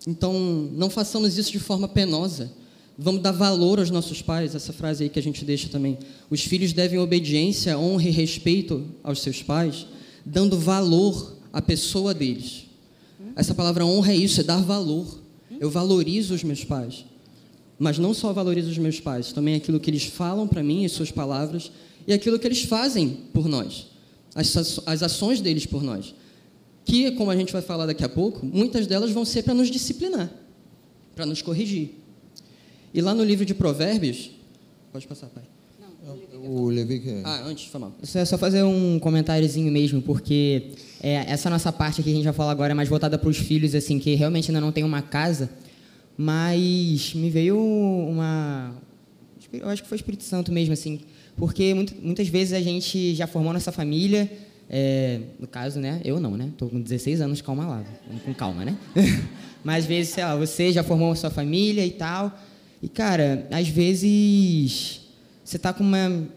Então, não façamos isso de forma penosa. Vamos dar valor aos nossos pais, essa frase aí que a gente deixa também. Os filhos devem obediência, honra e respeito aos seus pais, dando valor à pessoa deles. Essa palavra honra é isso, é dar valor. Eu valorizo os meus pais. Mas não só valorizo os meus pais, também aquilo que eles falam para mim, as suas palavras, e aquilo que eles fazem por nós, as, as ações deles por nós. Que, como a gente vai falar daqui a pouco, muitas delas vão ser para nos disciplinar, para nos corrigir. E lá no livro de Provérbios. Pode passar, pai. O Levi que... Ah, antes, foi mal. Só, só fazer um comentáriozinho mesmo, porque é, essa nossa parte que a gente vai falar agora é mais voltada para os filhos, assim, que realmente ainda não tem uma casa, mas me veio uma... Eu acho que foi o Espírito Santo mesmo, assim, porque muitas vezes a gente já formou nossa família, é, no caso, né, eu não, né, estou com 16 anos, calma lá, com calma, né? mas às vezes, sei lá, você já formou sua família e tal, e cara, às vezes você está com uma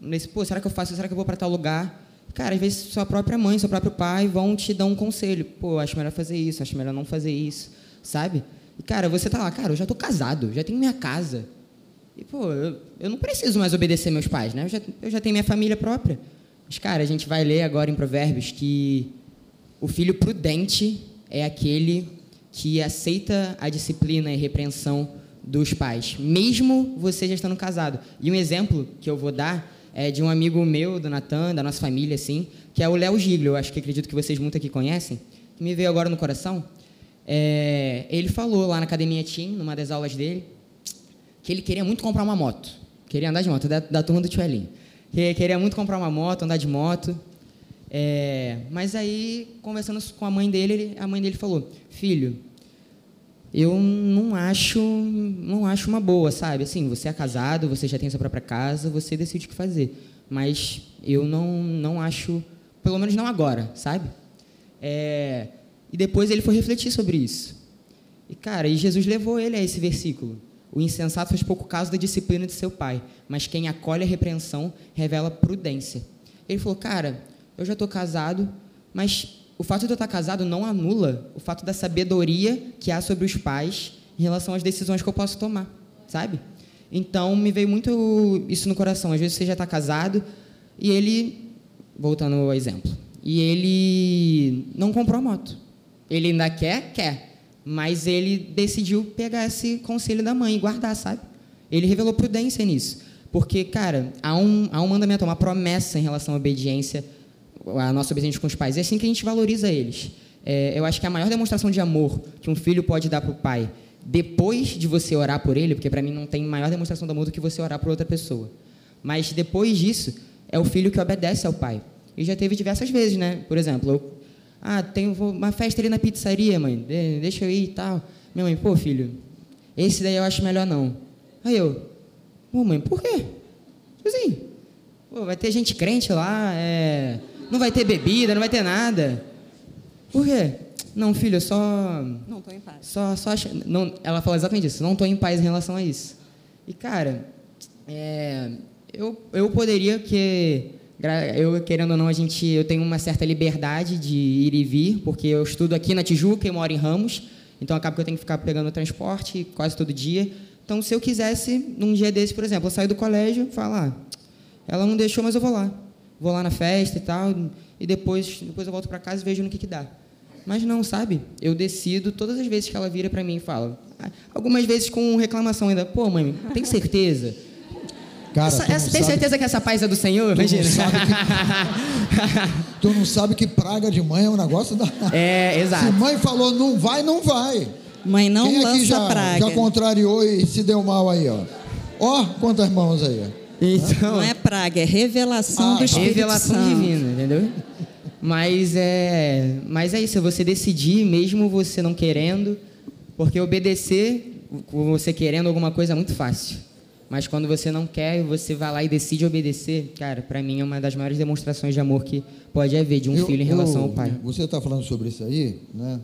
nesse, pô, será que eu faço? Será que eu vou para tal lugar? Cara, às vezes sua própria mãe, seu próprio pai vão te dar um conselho. Pô, acho melhor fazer isso, acho melhor não fazer isso, sabe? E, cara, você tá lá, cara, eu já tô casado, já tenho minha casa. E, pô, eu, eu não preciso mais obedecer meus pais, né? Eu já, eu já tenho minha família própria. Mas, cara, a gente vai ler agora em Provérbios que o filho prudente é aquele que aceita a disciplina e repreensão dos pais, mesmo você já estando casado. E um exemplo que eu vou dar é de um amigo meu, do Natan, da nossa família, assim, que é o Léo Giglio, acho que acredito que vocês muito aqui conhecem, que me veio agora no coração. É, ele falou lá na Academia Team, numa das aulas dele, que ele queria muito comprar uma moto. Queria andar de moto, da, da turma do Tio Elinho. Que queria muito comprar uma moto, andar de moto. É, mas aí, conversando com a mãe dele, a mãe dele falou: Filho, eu não acho, não acho uma boa, sabe? Assim, você é casado, você já tem sua própria casa, você decide o que fazer. Mas eu não, não acho, pelo menos não agora, sabe? É, e depois ele foi refletir sobre isso. E, cara, e Jesus levou ele a esse versículo. O insensato faz pouco caso da disciplina de seu pai, mas quem acolhe a repreensão revela prudência. Ele falou, cara, eu já estou casado, mas o fato de eu estar casado não anula o fato da sabedoria que há sobre os pais em relação às decisões que eu posso tomar, sabe? Então, me veio muito isso no coração. Às vezes você já está casado e ele, voltando ao exemplo, e ele não comprou moto. Ele ainda quer? Quer. Mas ele decidiu pegar esse conselho da mãe e guardar, sabe? Ele revelou prudência nisso. Porque, cara, há um, há um mandamento, uma promessa em relação à obediência a nossa obediência com os pais. É assim que a gente valoriza eles. É, eu acho que a maior demonstração de amor que um filho pode dar para o pai, depois de você orar por ele, porque para mim não tem maior demonstração de amor do que você orar por outra pessoa. Mas depois disso, é o filho que obedece ao pai. E já teve diversas vezes, né? Por exemplo, eu, ah, tem uma festa ali na pizzaria, mãe, deixa eu ir e tal. Minha mãe, pô, filho, esse daí eu acho melhor não. Aí eu, pô, mãe, por quê? Assim, pô, vai ter gente crente lá, é não vai ter bebida, não vai ter nada. Por quê? Não, filho, eu só. Não estou em paz. Só, só acho, não, ela fala exatamente isso. Não estou em paz em relação a isso. E, cara, é, eu, eu poderia que. Eu, querendo ou não, a gente, eu tenho uma certa liberdade de ir e vir, porque eu estudo aqui na Tijuca e moro em Ramos, então acaba que eu tenho que ficar pegando transporte quase todo dia. Então, se eu quisesse, num dia desse, por exemplo, eu saio do colégio falar, ah, ela não deixou, mas eu vou lá vou lá na festa e tal, e depois, depois eu volto para casa e vejo no que, que dá. Mas não, sabe? Eu decido todas as vezes que ela vira para mim e fala. Algumas vezes com reclamação ainda. Pô, mãe, tem certeza? Cara, essa, essa, tem certeza que essa paz é do Senhor? Tu Imagina. Não sabe que, tu não sabe que praga de mãe é um negócio da. É, exato. Se mãe falou não vai, não vai. Mãe não Quem lança aqui já, praga. Já contrariou e se deu mal aí, ó. Ó, quantas mãos aí, ó. Então, não é praga, é revelação ah, do Espírito revelação Santo. divina, entendeu? Mas é, mas é isso, é você decidir, mesmo você não querendo, porque obedecer, você querendo alguma coisa é muito fácil. Mas quando você não quer, você vai lá e decide obedecer, cara, para mim é uma das maiores demonstrações de amor que pode haver de um eu, filho em relação eu, ao pai. Você está falando sobre isso aí, né?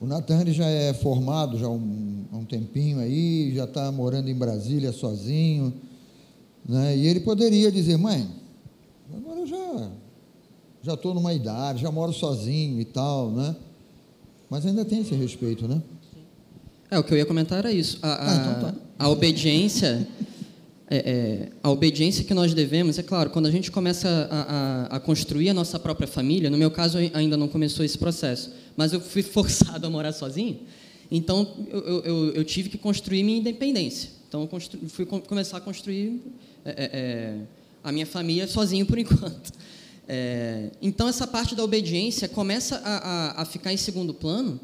O Nathan já é formado já há um, há um tempinho aí, já está morando em Brasília sozinho. Né? E ele poderia dizer, mãe, agora eu já já estou numa idade, já moro sozinho e tal, né? Mas ainda tem esse respeito, né? É, o que eu ia comentar era isso. A, a, ah, então tá. a obediência, é, é, a obediência que nós devemos, é claro, quando a gente começa a, a, a, construir a nossa própria família, no meu caso ainda não começou esse processo, mas eu fui forçado a morar sozinho, então eu, eu, eu tive que construir minha independência. Então eu fui começar a construir é, é, é, a minha família sozinho por enquanto. É, então, essa parte da obediência começa a, a ficar em segundo plano,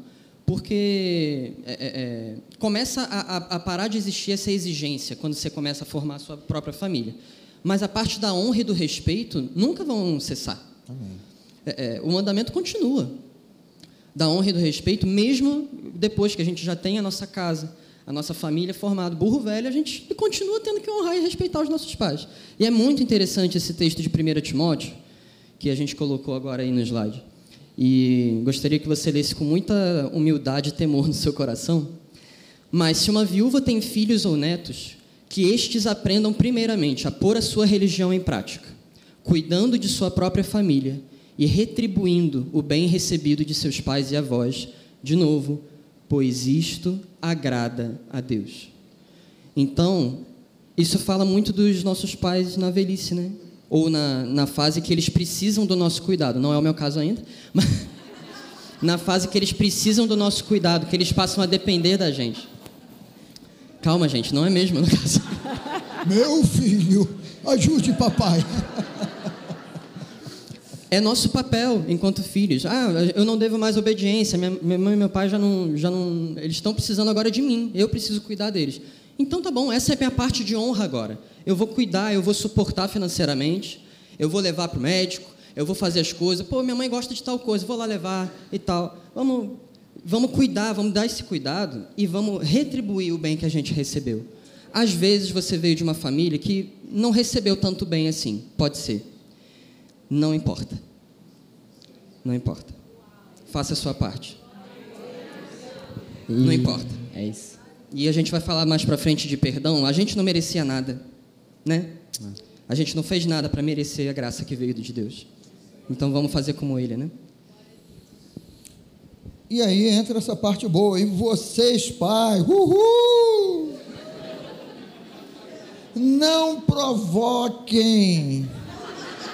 porque é, é, começa a, a, parar de existir essa exigência quando você começa a formar a sua própria família. Mas a parte da honra e do respeito nunca vão cessar. o mandamento continua. Da honra e do respeito, mesmo depois que a gente já tem a nossa casa, a nossa família formada, burro velho, a gente continua tendo que honrar e respeitar os nossos pais. E é muito interessante esse texto de 1 Timóteo, que a gente colocou agora aí no slide. E gostaria que você lesse com muita humildade e temor no seu coração. Mas se uma viúva tem filhos ou netos, que estes aprendam primeiramente a pôr a sua religião em prática, cuidando de sua própria família e retribuindo o bem recebido de seus pais e avós, de novo, pois isto agrada a Deus. Então, isso fala muito dos nossos pais na velhice, né? Ou na, na fase que eles precisam do nosso cuidado. Não é o meu caso ainda, mas na fase que eles precisam do nosso cuidado, que eles passam a depender da gente. Calma, gente, não é mesmo no caso. Meu filho, ajude papai. é nosso papel enquanto filhos. Ah, eu não devo mais obediência. Minha, minha mãe e meu pai já não, já não, eles estão precisando agora de mim. Eu preciso cuidar deles. Então tá bom, essa é a minha parte de honra agora. Eu vou cuidar, eu vou suportar financeiramente, eu vou levar para o médico, eu vou fazer as coisas. Pô, minha mãe gosta de tal coisa, vou lá levar e tal. Vamos. vamos cuidar, vamos dar esse cuidado e vamos retribuir o bem que a gente recebeu. Às vezes você veio de uma família que não recebeu tanto bem assim, pode ser. Não importa. Não importa. Faça a sua parte. Não importa. É isso. E a gente vai falar mais pra frente de perdão. A gente não merecia nada, né? A gente não fez nada para merecer a graça que veio de Deus. Então vamos fazer como Ele, né? E aí entra essa parte boa. E vocês, pais, uhul! Não provoquem,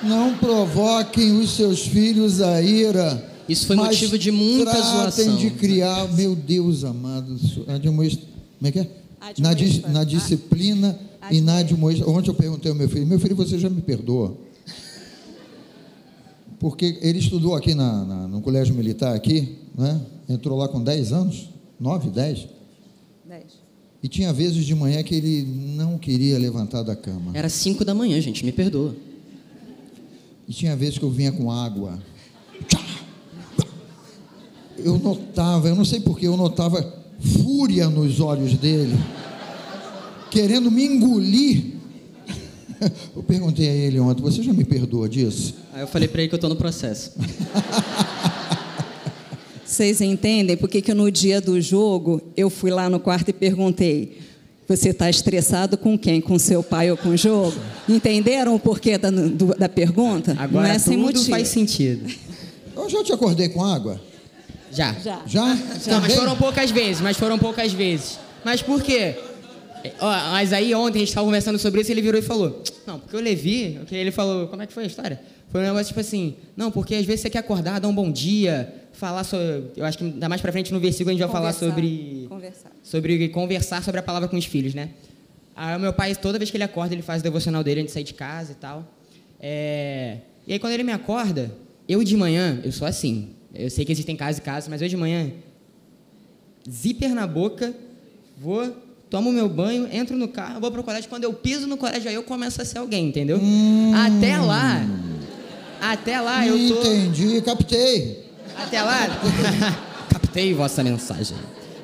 não provoquem os seus filhos a ira. Isso foi mas motivo de muita tratem zoação. de criar, meu Deus amado, admoest... como é que é? Na, dis- na disciplina e na admoesta. Ontem eu perguntei ao meu filho, meu filho, você já me perdoa? Porque ele estudou aqui na, na- no colégio militar aqui, né? entrou lá com 10 anos, 9, 10, e tinha vezes de manhã que ele não queria levantar da cama. Era 5 da manhã, gente, me perdoa. E tinha vezes que eu vinha com água. Tchá! Eu notava, eu não sei porquê, eu notava fúria nos olhos dele, querendo me engolir. Eu perguntei a ele ontem: Você já me perdoa disso? Aí eu falei pra ele que eu tô no processo. Vocês entendem por que que no dia do jogo eu fui lá no quarto e perguntei: Você está estressado com quem? Com seu pai ou com o jogo? Entenderam o porquê da, do- da pergunta? Agora Não é sem motivo. faz sentido. Eu já te acordei com água? Já. Já. Já? Não, mas foram poucas vezes, mas foram poucas vezes. Mas por quê? É, Ó, mas aí ontem a gente estava conversando sobre isso e ele virou e falou: Não, porque o Levi, ele falou, como é que foi a história? Foi um negócio tipo assim: Não, porque às vezes você quer acordar, dar um bom dia, falar sobre. Eu acho que dá mais pra frente no versículo a gente vai falar sobre. Conversar. Sobre conversar sobre a palavra com os filhos, né? Aí o meu pai, toda vez que ele acorda, ele faz o devocional dele antes de sair de casa e tal. É, E aí quando ele me acorda, eu de manhã, eu sou assim. Eu sei que existem casos e casos, mas eu de manhã, zíper na boca, vou, tomo meu banho, entro no carro, vou pro colégio. Quando eu piso no colégio, aí eu começo a ser alguém, entendeu? Até lá, até lá eu tô... Entendi, captei. Até lá. Captei vossa mensagem.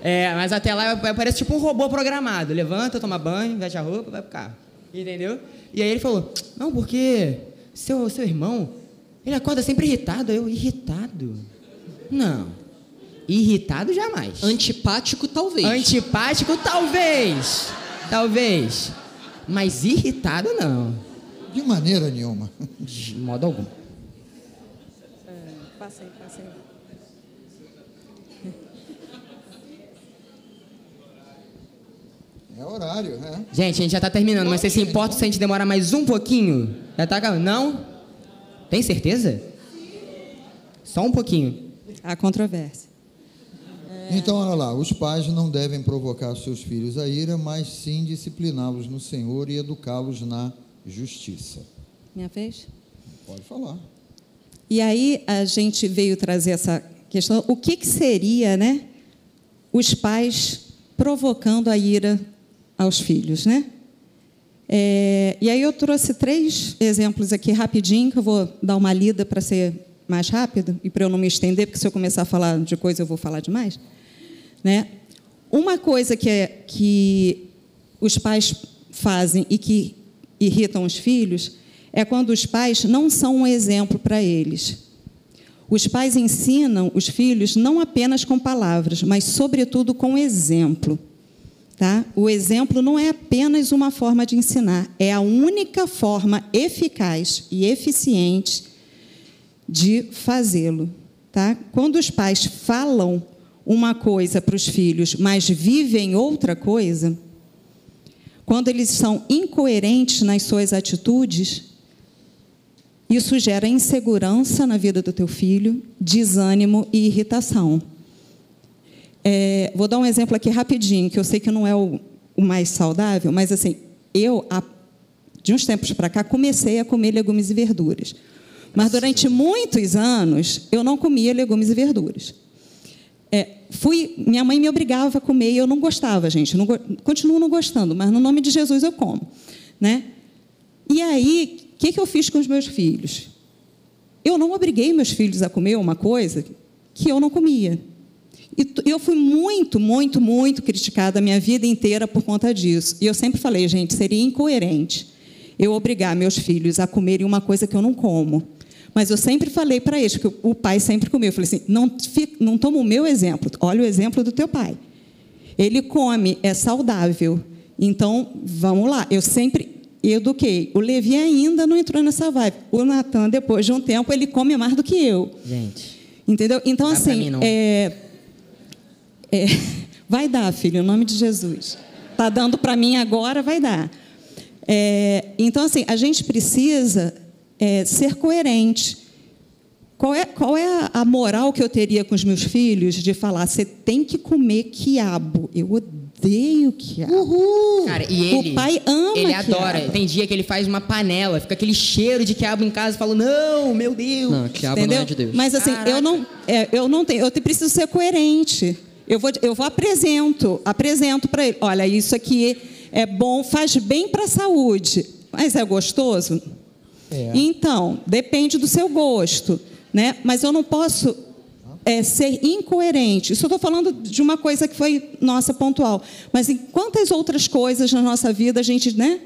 É, mas até lá eu- eu pareço tipo um robô programado. Levanta, toma banho, veste a roupa, vai pro carro. Entendeu? E aí ele falou: Não, porque seu, seu irmão, ele acorda sempre irritado. Eu, irritado? Não. Irritado jamais. Antipático, talvez. Antipático, talvez. Talvez. Mas irritado, não. De maneira nenhuma. De modo algum. Passei, passei. É horário, é. Gente, a gente já tá terminando, mas você se importa se a gente demorar mais um pouquinho? Já tá acabando? Não? Tem certeza? Só um pouquinho. Há controvérsia. Então, olha lá, os pais não devem provocar seus filhos a ira, mas sim discipliná-los no Senhor e educá-los na justiça. Minha vez? Pode falar. E aí a gente veio trazer essa questão, o que, que seria, né, os pais provocando a ira aos filhos, né? É, e aí eu trouxe três exemplos aqui rapidinho, que eu vou dar uma lida para ser mais rápido e para eu não me estender, porque se eu começar a falar de coisa eu vou falar demais, né? Uma coisa que, é, que os pais fazem e que irritam os filhos é quando os pais não são um exemplo para eles. Os pais ensinam os filhos não apenas com palavras, mas, sobretudo, com exemplo. Tá? O exemplo não é apenas uma forma de ensinar, é a única forma eficaz e eficiente de fazê-lo. Tá? Quando os pais falam uma coisa para os filhos, mas vivem outra coisa, quando eles são incoerentes nas suas atitudes, isso gera insegurança na vida do teu filho, desânimo e irritação. É, vou dar um exemplo aqui rapidinho, que eu sei que não é o, o mais saudável, mas assim, eu, de uns tempos para cá, comecei a comer legumes e verduras. Mas durante muitos anos eu não comia legumes e verduras. É, fui, minha mãe me obrigava a comer e eu não gostava, gente. Não, continuo não gostando, mas no nome de Jesus eu como, né? E aí, o que, que eu fiz com os meus filhos? Eu não obriguei meus filhos a comer uma coisa que eu não comia. E eu fui muito, muito, muito criticada a minha vida inteira por conta disso. E eu sempre falei, gente, seria incoerente eu obrigar meus filhos a comerem uma coisa que eu não como. Mas eu sempre falei para eles, porque o pai sempre comeu. Eu falei assim: não, não toma o meu exemplo, olha o exemplo do teu pai. Ele come, é saudável. Então, vamos lá. Eu sempre eduquei. O Levi ainda não entrou nessa vibe. O Natan, depois de um tempo, ele come mais do que eu. Gente. Entendeu? Então, assim, mim, é, é, vai dar, filho, em nome de Jesus. Está dando para mim agora, vai dar. É, então, assim, a gente precisa é, ser coerente. Qual é, qual é a moral que eu teria com os meus filhos de falar, você tem que comer quiabo? Eu odeio quiabo. Uhul! Cara, e ele. O pai ama Ele quiabo. adora. Tem dia que ele faz uma panela, fica aquele cheiro de quiabo em casa e fala: Não, meu Deus. Não, quiabo Entendeu? não é de Deus. Mas assim, eu não, é, eu não tenho, eu preciso ser coerente. Eu vou, eu vou apresento, apresento para ele. Olha, isso aqui é bom, faz bem para a saúde, mas é gostoso. É. Então, depende do seu gosto, né? Mas eu não posso é, ser incoerente. Isso eu estou falando de uma coisa que foi nossa pontual. Mas em quantas outras coisas na nossa vida a gente, né?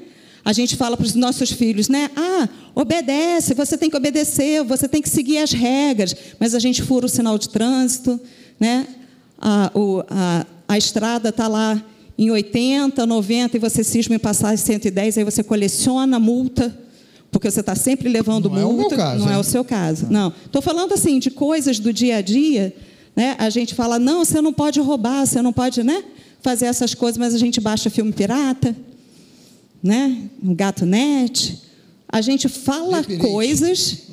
A gente fala para os nossos filhos, né? Ah, obedece, você tem que obedecer, você tem que seguir as regras. Mas a gente fura o sinal de trânsito, né? A, o- a, a estrada está lá em 80, 90 e você cisma em passar em 110, aí você coleciona multa, porque você está sempre levando Não é o multa. meu caso, não é hein? o seu caso. Não. Estou falando assim de coisas do dia a dia. Né? A gente fala, não, você não pode roubar, você não pode né, fazer essas coisas, mas a gente baixa filme pirata, né? um gato net. A gente fala coisas,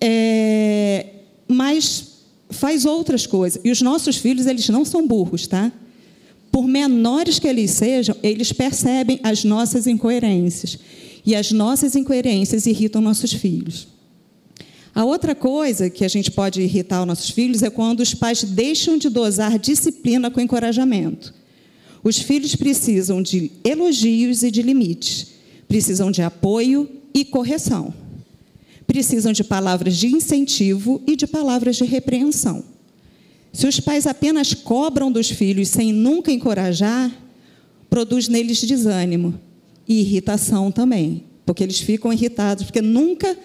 é, mas faz outras coisas. E os nossos filhos, eles não são burros, tá? Por menores que eles sejam, eles percebem as nossas incoerências. E as nossas incoerências irritam nossos filhos. A outra coisa que a gente pode irritar os nossos filhos é quando os pais deixam de dosar disciplina com encorajamento. Os filhos precisam de elogios e de limites, precisam de apoio e correção, precisam de palavras de incentivo e de palavras de repreensão. Se os pais apenas cobram dos filhos sem nunca encorajar, produz neles desânimo e irritação também, porque eles ficam irritados, porque nunca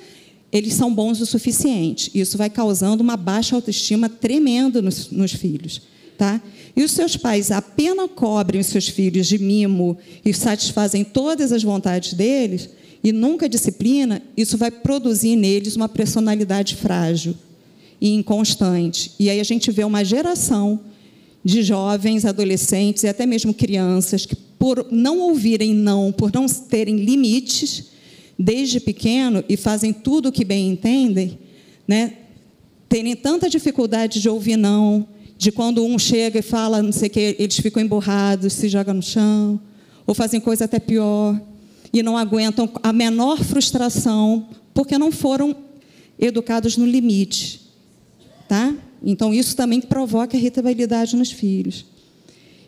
eles são bons o suficiente. Isso vai causando uma baixa autoestima tremenda nos, nos filhos. Tá? E os seus pais apenas cobrem os seus filhos de mimo e satisfazem todas as vontades deles e nunca disciplina, isso vai produzir neles uma personalidade frágil e inconstante. E aí a gente vê uma geração de jovens, adolescentes e até mesmo crianças que, por não ouvirem não, por não terem limites desde pequeno e fazem tudo o que bem entendem, né, terem tanta dificuldade de ouvir não, de quando um chega e fala não sei o que, eles ficam emburrados, se jogam no chão, ou fazem coisa até pior, e não aguentam a menor frustração, porque não foram educados no limite. Tá? Então, isso também provoca irritabilidade nos filhos.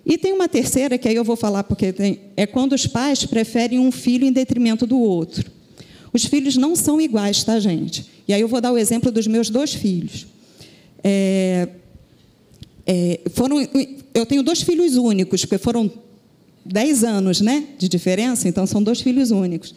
E tem uma terceira, que aí eu vou falar porque tem, é quando os pais preferem um filho em detrimento do outro. Os filhos não são iguais, tá, gente? E aí eu vou dar o exemplo dos meus dois filhos. É, é, foram, eu tenho dois filhos únicos, porque foram 10 anos né, de diferença, então são dois filhos únicos.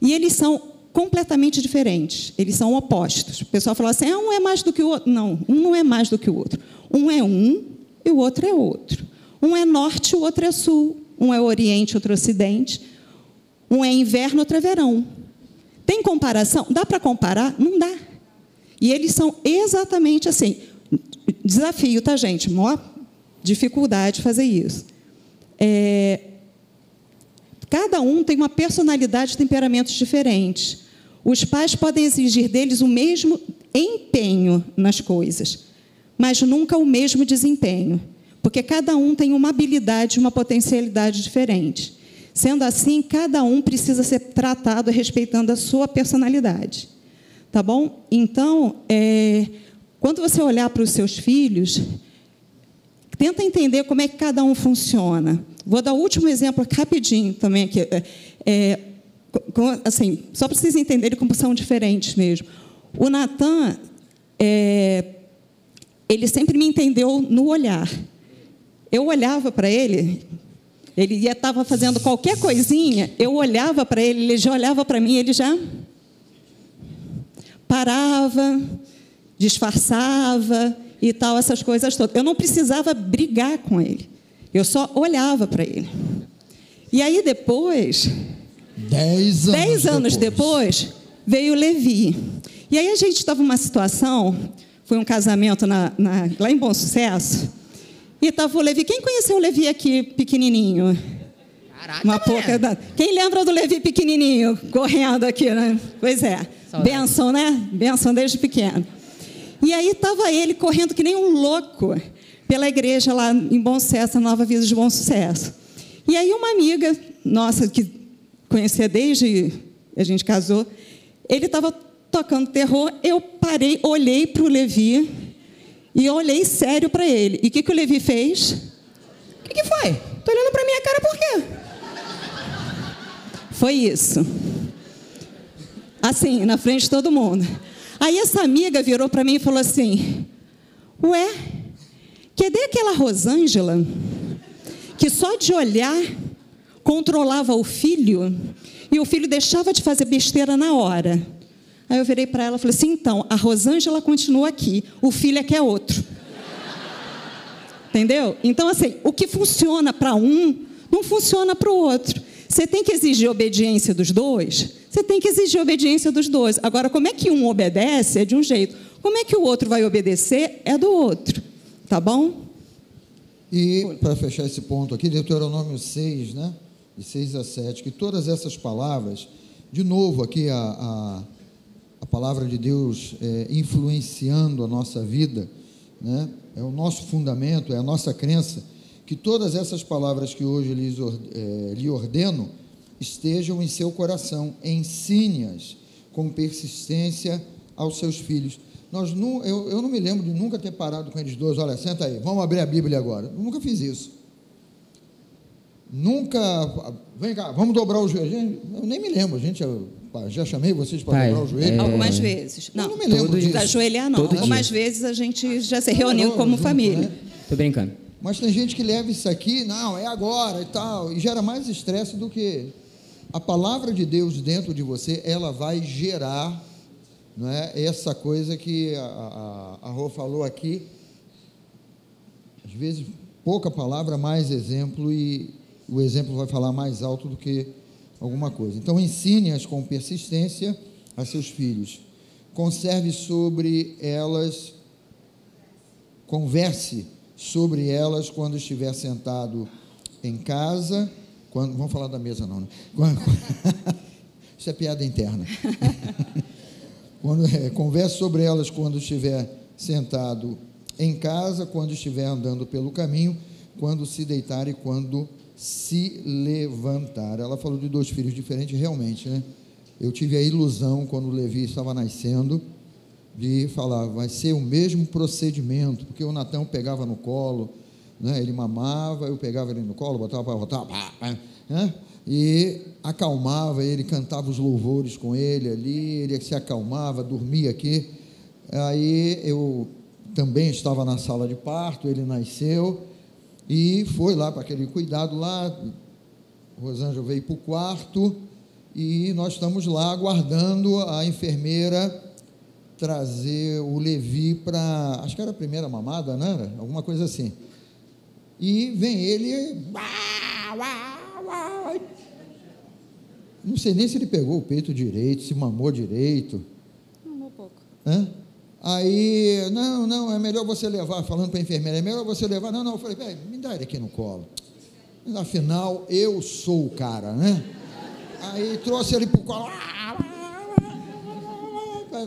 E eles são completamente diferentes, eles são opostos. O pessoal fala assim: ah, um é mais do que o outro. Não, um não é mais do que o outro. Um é um e o outro é outro. Um é norte, o outro é sul. Um é oriente, outro é ocidente. Um é inverno, outro é verão. Tem comparação? Dá para comparar? Não dá. E eles são exatamente assim. Desafio, tá, gente? Maior dificuldade de fazer isso. É, cada um tem uma personalidade e temperamentos diferentes. Os pais podem exigir deles o mesmo empenho nas coisas, mas nunca o mesmo desempenho, porque cada um tem uma habilidade, uma potencialidade diferente. Sendo assim, cada um precisa ser tratado respeitando a sua personalidade. Tá bom? Então, é, quando você olhar para os seus filhos, tenta entender como é que cada um funciona. Vou dar o último exemplo rapidinho também aqui. É, é, assim, só para vocês entenderem como são diferentes mesmo. O Natan, é, ele sempre me entendeu no olhar. Eu olhava para ele, ele ia estava fazendo qualquer coisinha, eu olhava para ele, ele já olhava para mim, ele já parava, disfarçava e tal, essas coisas todas. Eu não precisava brigar com ele. Eu só olhava para ele. E aí depois, dez anos, dez anos depois. depois, veio Levi. E aí a gente estava numa situação, foi um casamento na, na, lá em Bom Sucesso, e estava o Levi. Quem conheceu o Levi aqui pequenininho? Caraca, Uma pouca da... Quem lembra do Levi pequenininho, correndo aqui, né? Pois é. Saudade. Benção, né? Benção desde pequeno. E aí estava ele correndo que nem um louco pela igreja lá em Bom Sucesso, Nova Vida de Bom Sucesso. E aí uma amiga nossa, que conhecia desde a gente casou, ele estava tocando terror, eu parei, olhei para o Levi e olhei sério para ele. E o que, que o Levi fez? O que, que foi? Estou olhando para minha cara por quê? Foi isso. Assim, na frente de todo mundo. Aí essa amiga virou para mim e falou assim: Ué, cadê aquela Rosângela que só de olhar controlava o filho e o filho deixava de fazer besteira na hora? Aí eu virei para ela e falei assim: então, a Rosângela continua aqui, o filho é que é outro. Entendeu? Então, assim, o que funciona para um, não funciona para o outro. Você tem que exigir obediência dos dois? Você tem que exigir obediência dos dois. Agora, como é que um obedece? É de um jeito. Como é que o outro vai obedecer? É do outro. Tá bom? E, para fechar esse ponto aqui, Deuteronômio 6, né? De 6 a 7, que todas essas palavras, de novo aqui a, a a palavra de Deus é, influenciando a nossa vida, né? é o nosso fundamento, é a nossa crença, que todas essas palavras que hoje lhes, é, lhe ordeno estejam em seu coração, ensine-as com persistência aos seus filhos. Nós não, eu, eu não me lembro de nunca ter parado com eles dois, olha, senta aí, vamos abrir a Bíblia agora. Eu nunca fiz isso. Nunca, vem cá, vamos dobrar o joelho. Eu nem me lembro, gente, eu, já chamei vocês para dobrar o joelho? É... Algumas vezes. Não, eu não me lembro disso. ajoelhar não. Todo Algumas dia. vezes a gente já se reuniu como junto, família. Né? Tô brincando. Mas tem gente que leva isso aqui, não, é agora e tal, e gera mais estresse do que a palavra de Deus dentro de você, ela vai gerar não é, essa coisa que a, a, a Rô falou aqui, às vezes pouca palavra, mais exemplo, e o exemplo vai falar mais alto do que alguma coisa. Então, ensine-as com persistência a seus filhos. Conserve sobre elas, converse sobre elas quando estiver sentado em casa. Quando, vamos falar da mesa, não, né? Quando, isso é piada interna. quando, é, converse sobre elas quando estiver sentado em casa, quando estiver andando pelo caminho, quando se deitar e quando se levantar. Ela falou de dois filhos diferentes, realmente, né? Eu tive a ilusão, quando o Levi estava nascendo, de falar, vai ser o mesmo procedimento, porque o Natão pegava no colo, né? ele mamava, eu pegava ele no colo, botava para botar, né? e acalmava ele, cantava os louvores com ele ali, ele se acalmava, dormia aqui. Aí eu também estava na sala de parto, ele nasceu, e foi lá para aquele cuidado lá. Rosângela veio para o quarto e nós estamos lá aguardando a enfermeira trazer o Levi para. Acho que era a primeira mamada, né? Alguma coisa assim. E vem ele. Não sei nem se ele pegou o peito direito, se mamou direito. Mamou pouco. Hã? Aí, não, não, é melhor você levar, falando para a enfermeira, é melhor você levar. Não, não, eu falei, me dá ele aqui no colo. Afinal, eu sou o cara, né? Aí trouxe ele para o colo.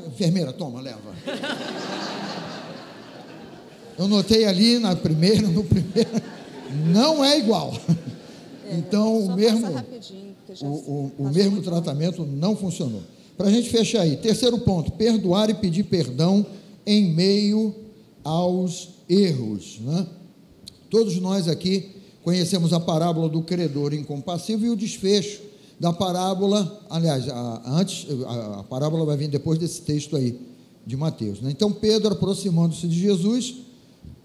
Enfermeira, toma, leva. Eu notei ali na primeira, no primeiro, não é igual. É, então, o mesmo, o, o, o mesmo tratamento não funcionou. Para a gente fechar aí, terceiro ponto: perdoar e pedir perdão em meio aos erros. Né? Todos nós aqui conhecemos a parábola do credor incompassível e o desfecho da parábola. Aliás, a, antes, a, a parábola vai vir depois desse texto aí de Mateus. Né? Então, Pedro, aproximando-se de Jesus,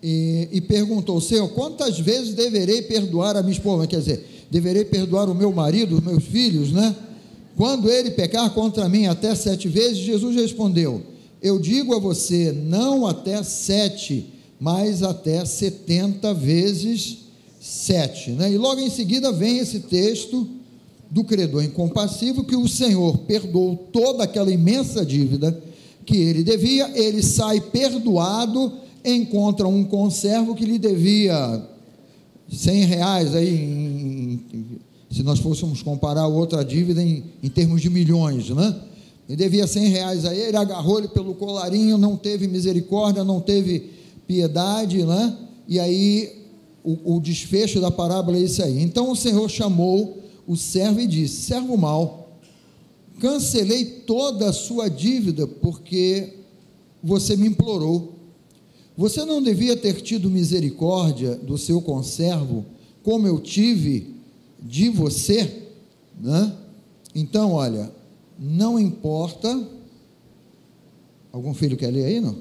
e, e perguntou: Senhor, quantas vezes deverei perdoar a minha esposa? Quer dizer, deverei perdoar o meu marido, os meus filhos, né? Quando ele pecar contra mim até sete vezes, Jesus respondeu: Eu digo a você, não até sete, mas até setenta vezes sete. Né? E logo em seguida vem esse texto do credor incompassível que o Senhor perdoou toda aquela imensa dívida que ele devia, ele sai perdoado, encontra um conservo que lhe devia cem reais aí, em, se nós fôssemos comparar outra dívida em, em termos de milhões, né? Ele devia cem reais a ele, agarrou ele pelo colarinho, não teve misericórdia, não teve piedade, né? E aí o, o desfecho da parábola é isso aí. Então o Senhor chamou o servo e disse: Servo mau, cancelei toda a sua dívida porque você me implorou. Você não devia ter tido misericórdia do seu conservo, como eu tive de você, né? Então, olha, não importa. Algum filho quer ler aí, não?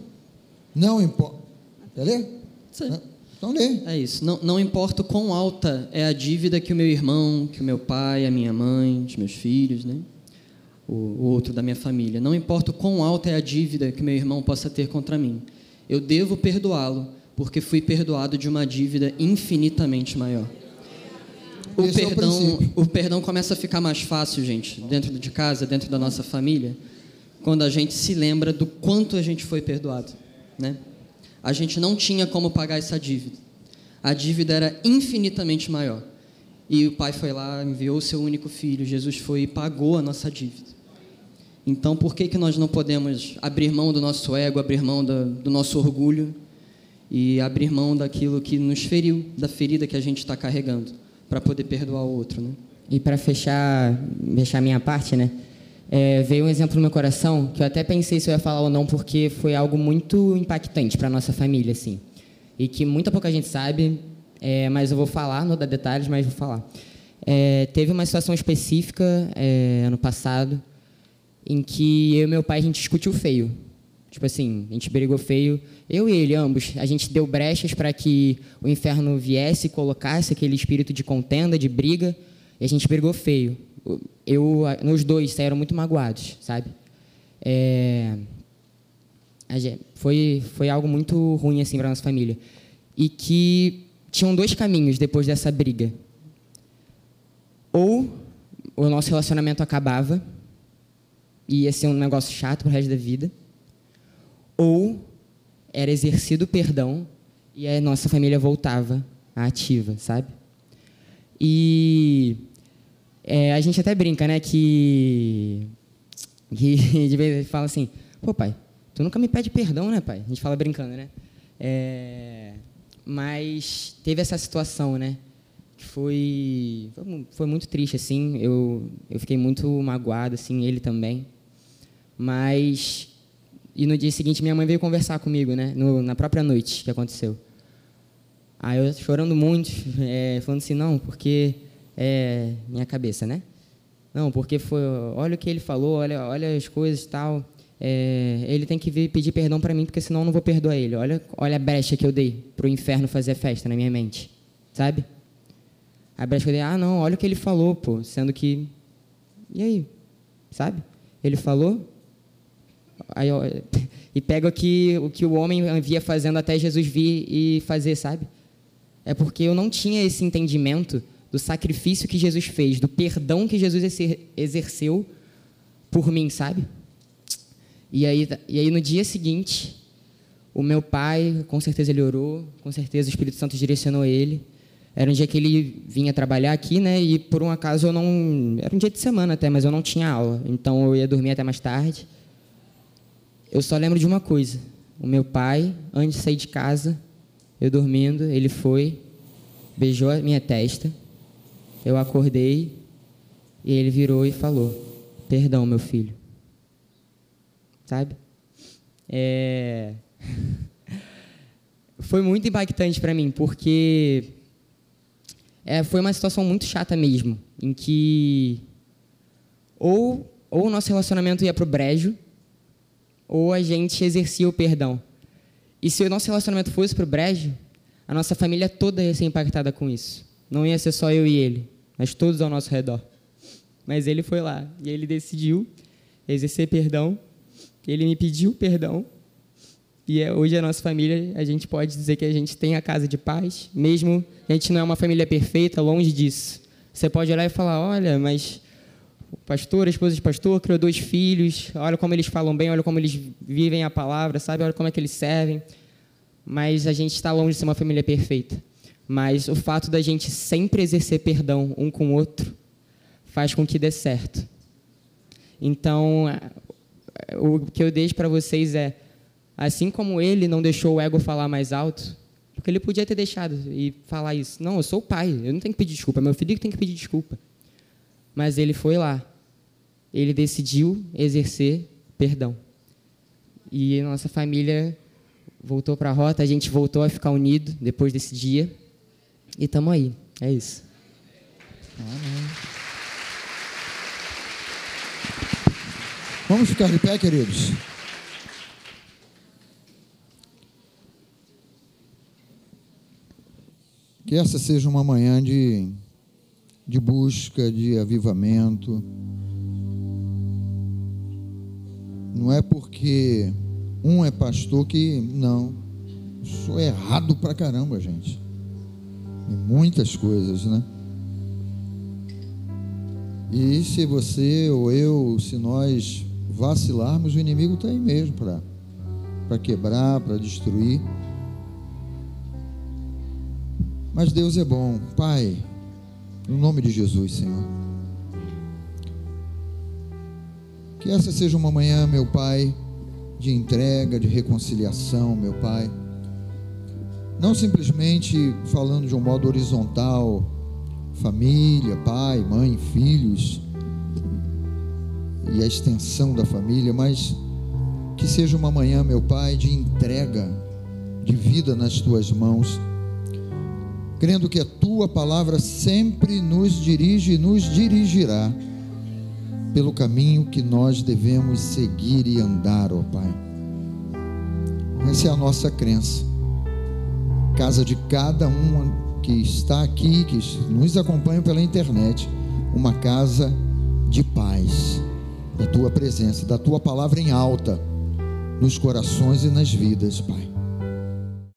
Não importa. Quer ler? Sim. Então lê. É isso. Não, não importa o quão alta é a dívida que o meu irmão, que o meu pai, a minha mãe, os meus filhos, né? o, o outro da minha família. Não importa o quão alta é a dívida que meu irmão possa ter contra mim. Eu devo perdoá-lo, porque fui perdoado de uma dívida infinitamente maior. O Esse é o perdão, o perdão começa a ficar mais fácil, gente, dentro de casa, dentro da nossa família, quando a gente se lembra do quanto a gente foi perdoado, né? A gente não tinha como pagar essa dívida. A dívida era infinitamente maior. E o pai foi lá, enviou o seu único filho, Jesus foi e pagou a nossa dívida. Então, por que, que nós não podemos abrir mão do nosso ego, abrir mão da- do nosso orgulho e abrir mão daquilo que nos feriu, da ferida que a gente está carregando, para poder perdoar o outro, né? E para fechar, fechar minha parte, né? é, veio um exemplo no meu coração que eu até pensei se eu ia falar ou não, porque foi algo muito impactante para nossa família, assim. E que muita pouca gente sabe, é, mas eu vou falar, não dar detalhes, mas vou falar. É, teve uma situação específica é, ano passado em que eu e meu pai a gente discutiu feio. Tipo assim, a gente brigou feio. Eu e ele, ambos, a gente deu brechas para que o inferno viesse e colocasse aquele espírito de contenda, de briga, e a gente brigou feio. Eu, nos dois saíram muito magoados, sabe? É, foi, foi algo muito ruim assim para nossa família. E que tinham dois caminhos depois dessa briga. Ou o nosso relacionamento acabava e ia ser um negócio chato pro resto da vida, ou era exercido o perdão e a nossa família voltava à ativa, sabe? E é, a gente até brinca, né, que, que de vez em fala assim, pô pai, tu nunca me pede perdão, né pai? A gente fala brincando, né? É, mas teve essa situação, né? Que foi, foi muito triste, assim. Eu, eu fiquei muito magoado, assim, ele também. Mas e no dia seguinte minha mãe veio conversar comigo, né? No, na própria noite que aconteceu. Aí eu chorando muito, é, falando assim, não, porque é minha cabeça, né? Não, porque foi, olha o que ele falou, olha, olha as coisas e tal. É, ele tem que vir pedir perdão para mim, porque senão eu não vou perdoar ele. Olha, olha a brecha que eu dei pro inferno fazer festa na minha mente, sabe? A brecha que eu dei, ah, não, olha o que ele falou, pô, sendo que e aí, sabe? Ele falou, Aí, e pega o que, o que o homem via fazendo até Jesus vir e fazer, sabe? É porque eu não tinha esse entendimento do sacrifício que Jesus fez, do perdão que Jesus exer- exerceu por mim, sabe? E aí, e aí no dia seguinte, o meu pai, com certeza ele orou, com certeza o Espírito Santo direcionou ele. Era um dia que ele vinha trabalhar aqui, né? E por um acaso eu não. Era um dia de semana até, mas eu não tinha aula. Então eu ia dormir até mais tarde. Eu só lembro de uma coisa. O meu pai, antes de sair de casa, eu dormindo, ele foi, beijou a minha testa. Eu acordei e ele virou e falou: Perdão, meu filho. Sabe? É... Foi muito impactante para mim, porque é, foi uma situação muito chata mesmo, em que ou, ou o nosso relacionamento ia pro brejo, ou a gente exercia o perdão. E se o nosso relacionamento fosse para o brejo, a nossa família toda ia ser impactada com isso. Não ia ser só eu e ele, mas todos ao nosso redor. Mas ele foi lá e ele decidiu exercer perdão. Ele me pediu perdão. E é, hoje a nossa família, a gente pode dizer que a gente tem a casa de paz, mesmo a gente não é uma família perfeita, longe disso. Você pode olhar e falar: olha, mas pastor, a esposa de pastor, criou dois filhos, olha como eles falam bem, olha como eles vivem a palavra, sabe? Olha como é que eles servem. Mas a gente está longe de ser uma família perfeita. Mas o fato da gente sempre exercer perdão um com o outro faz com que dê certo. Então, o que eu deixo para vocês é, assim como ele não deixou o ego falar mais alto, porque ele podia ter deixado e falar isso. Não, eu sou o pai, eu não tenho que pedir desculpa, é meu filho que tem que pedir desculpa. Mas ele foi lá. Ele decidiu exercer perdão. E nossa família voltou para a rota, a gente voltou a ficar unido depois desse dia. E estamos aí. É isso. Vamos ficar de pé, queridos. Que essa seja uma manhã de de busca, de avivamento. Não é porque um é pastor que. Não. Sou errado pra caramba, gente. Em muitas coisas, né? E se você ou eu, se nós vacilarmos, o inimigo está aí mesmo para quebrar, para destruir. Mas Deus é bom. Pai, no nome de Jesus, Senhor. Que essa seja uma manhã, meu Pai, de entrega, de reconciliação, meu Pai. Não simplesmente falando de um modo horizontal, família, pai, mãe, filhos e a extensão da família, mas que seja uma manhã, meu Pai, de entrega, de vida nas tuas mãos crendo que a tua palavra sempre nos dirige e nos dirigirá pelo caminho que nós devemos seguir e andar, ó Pai. Essa é a nossa crença. Casa de cada um que está aqui, que nos acompanha pela internet, uma casa de paz, da tua presença, da tua palavra em alta nos corações e nas vidas, Pai.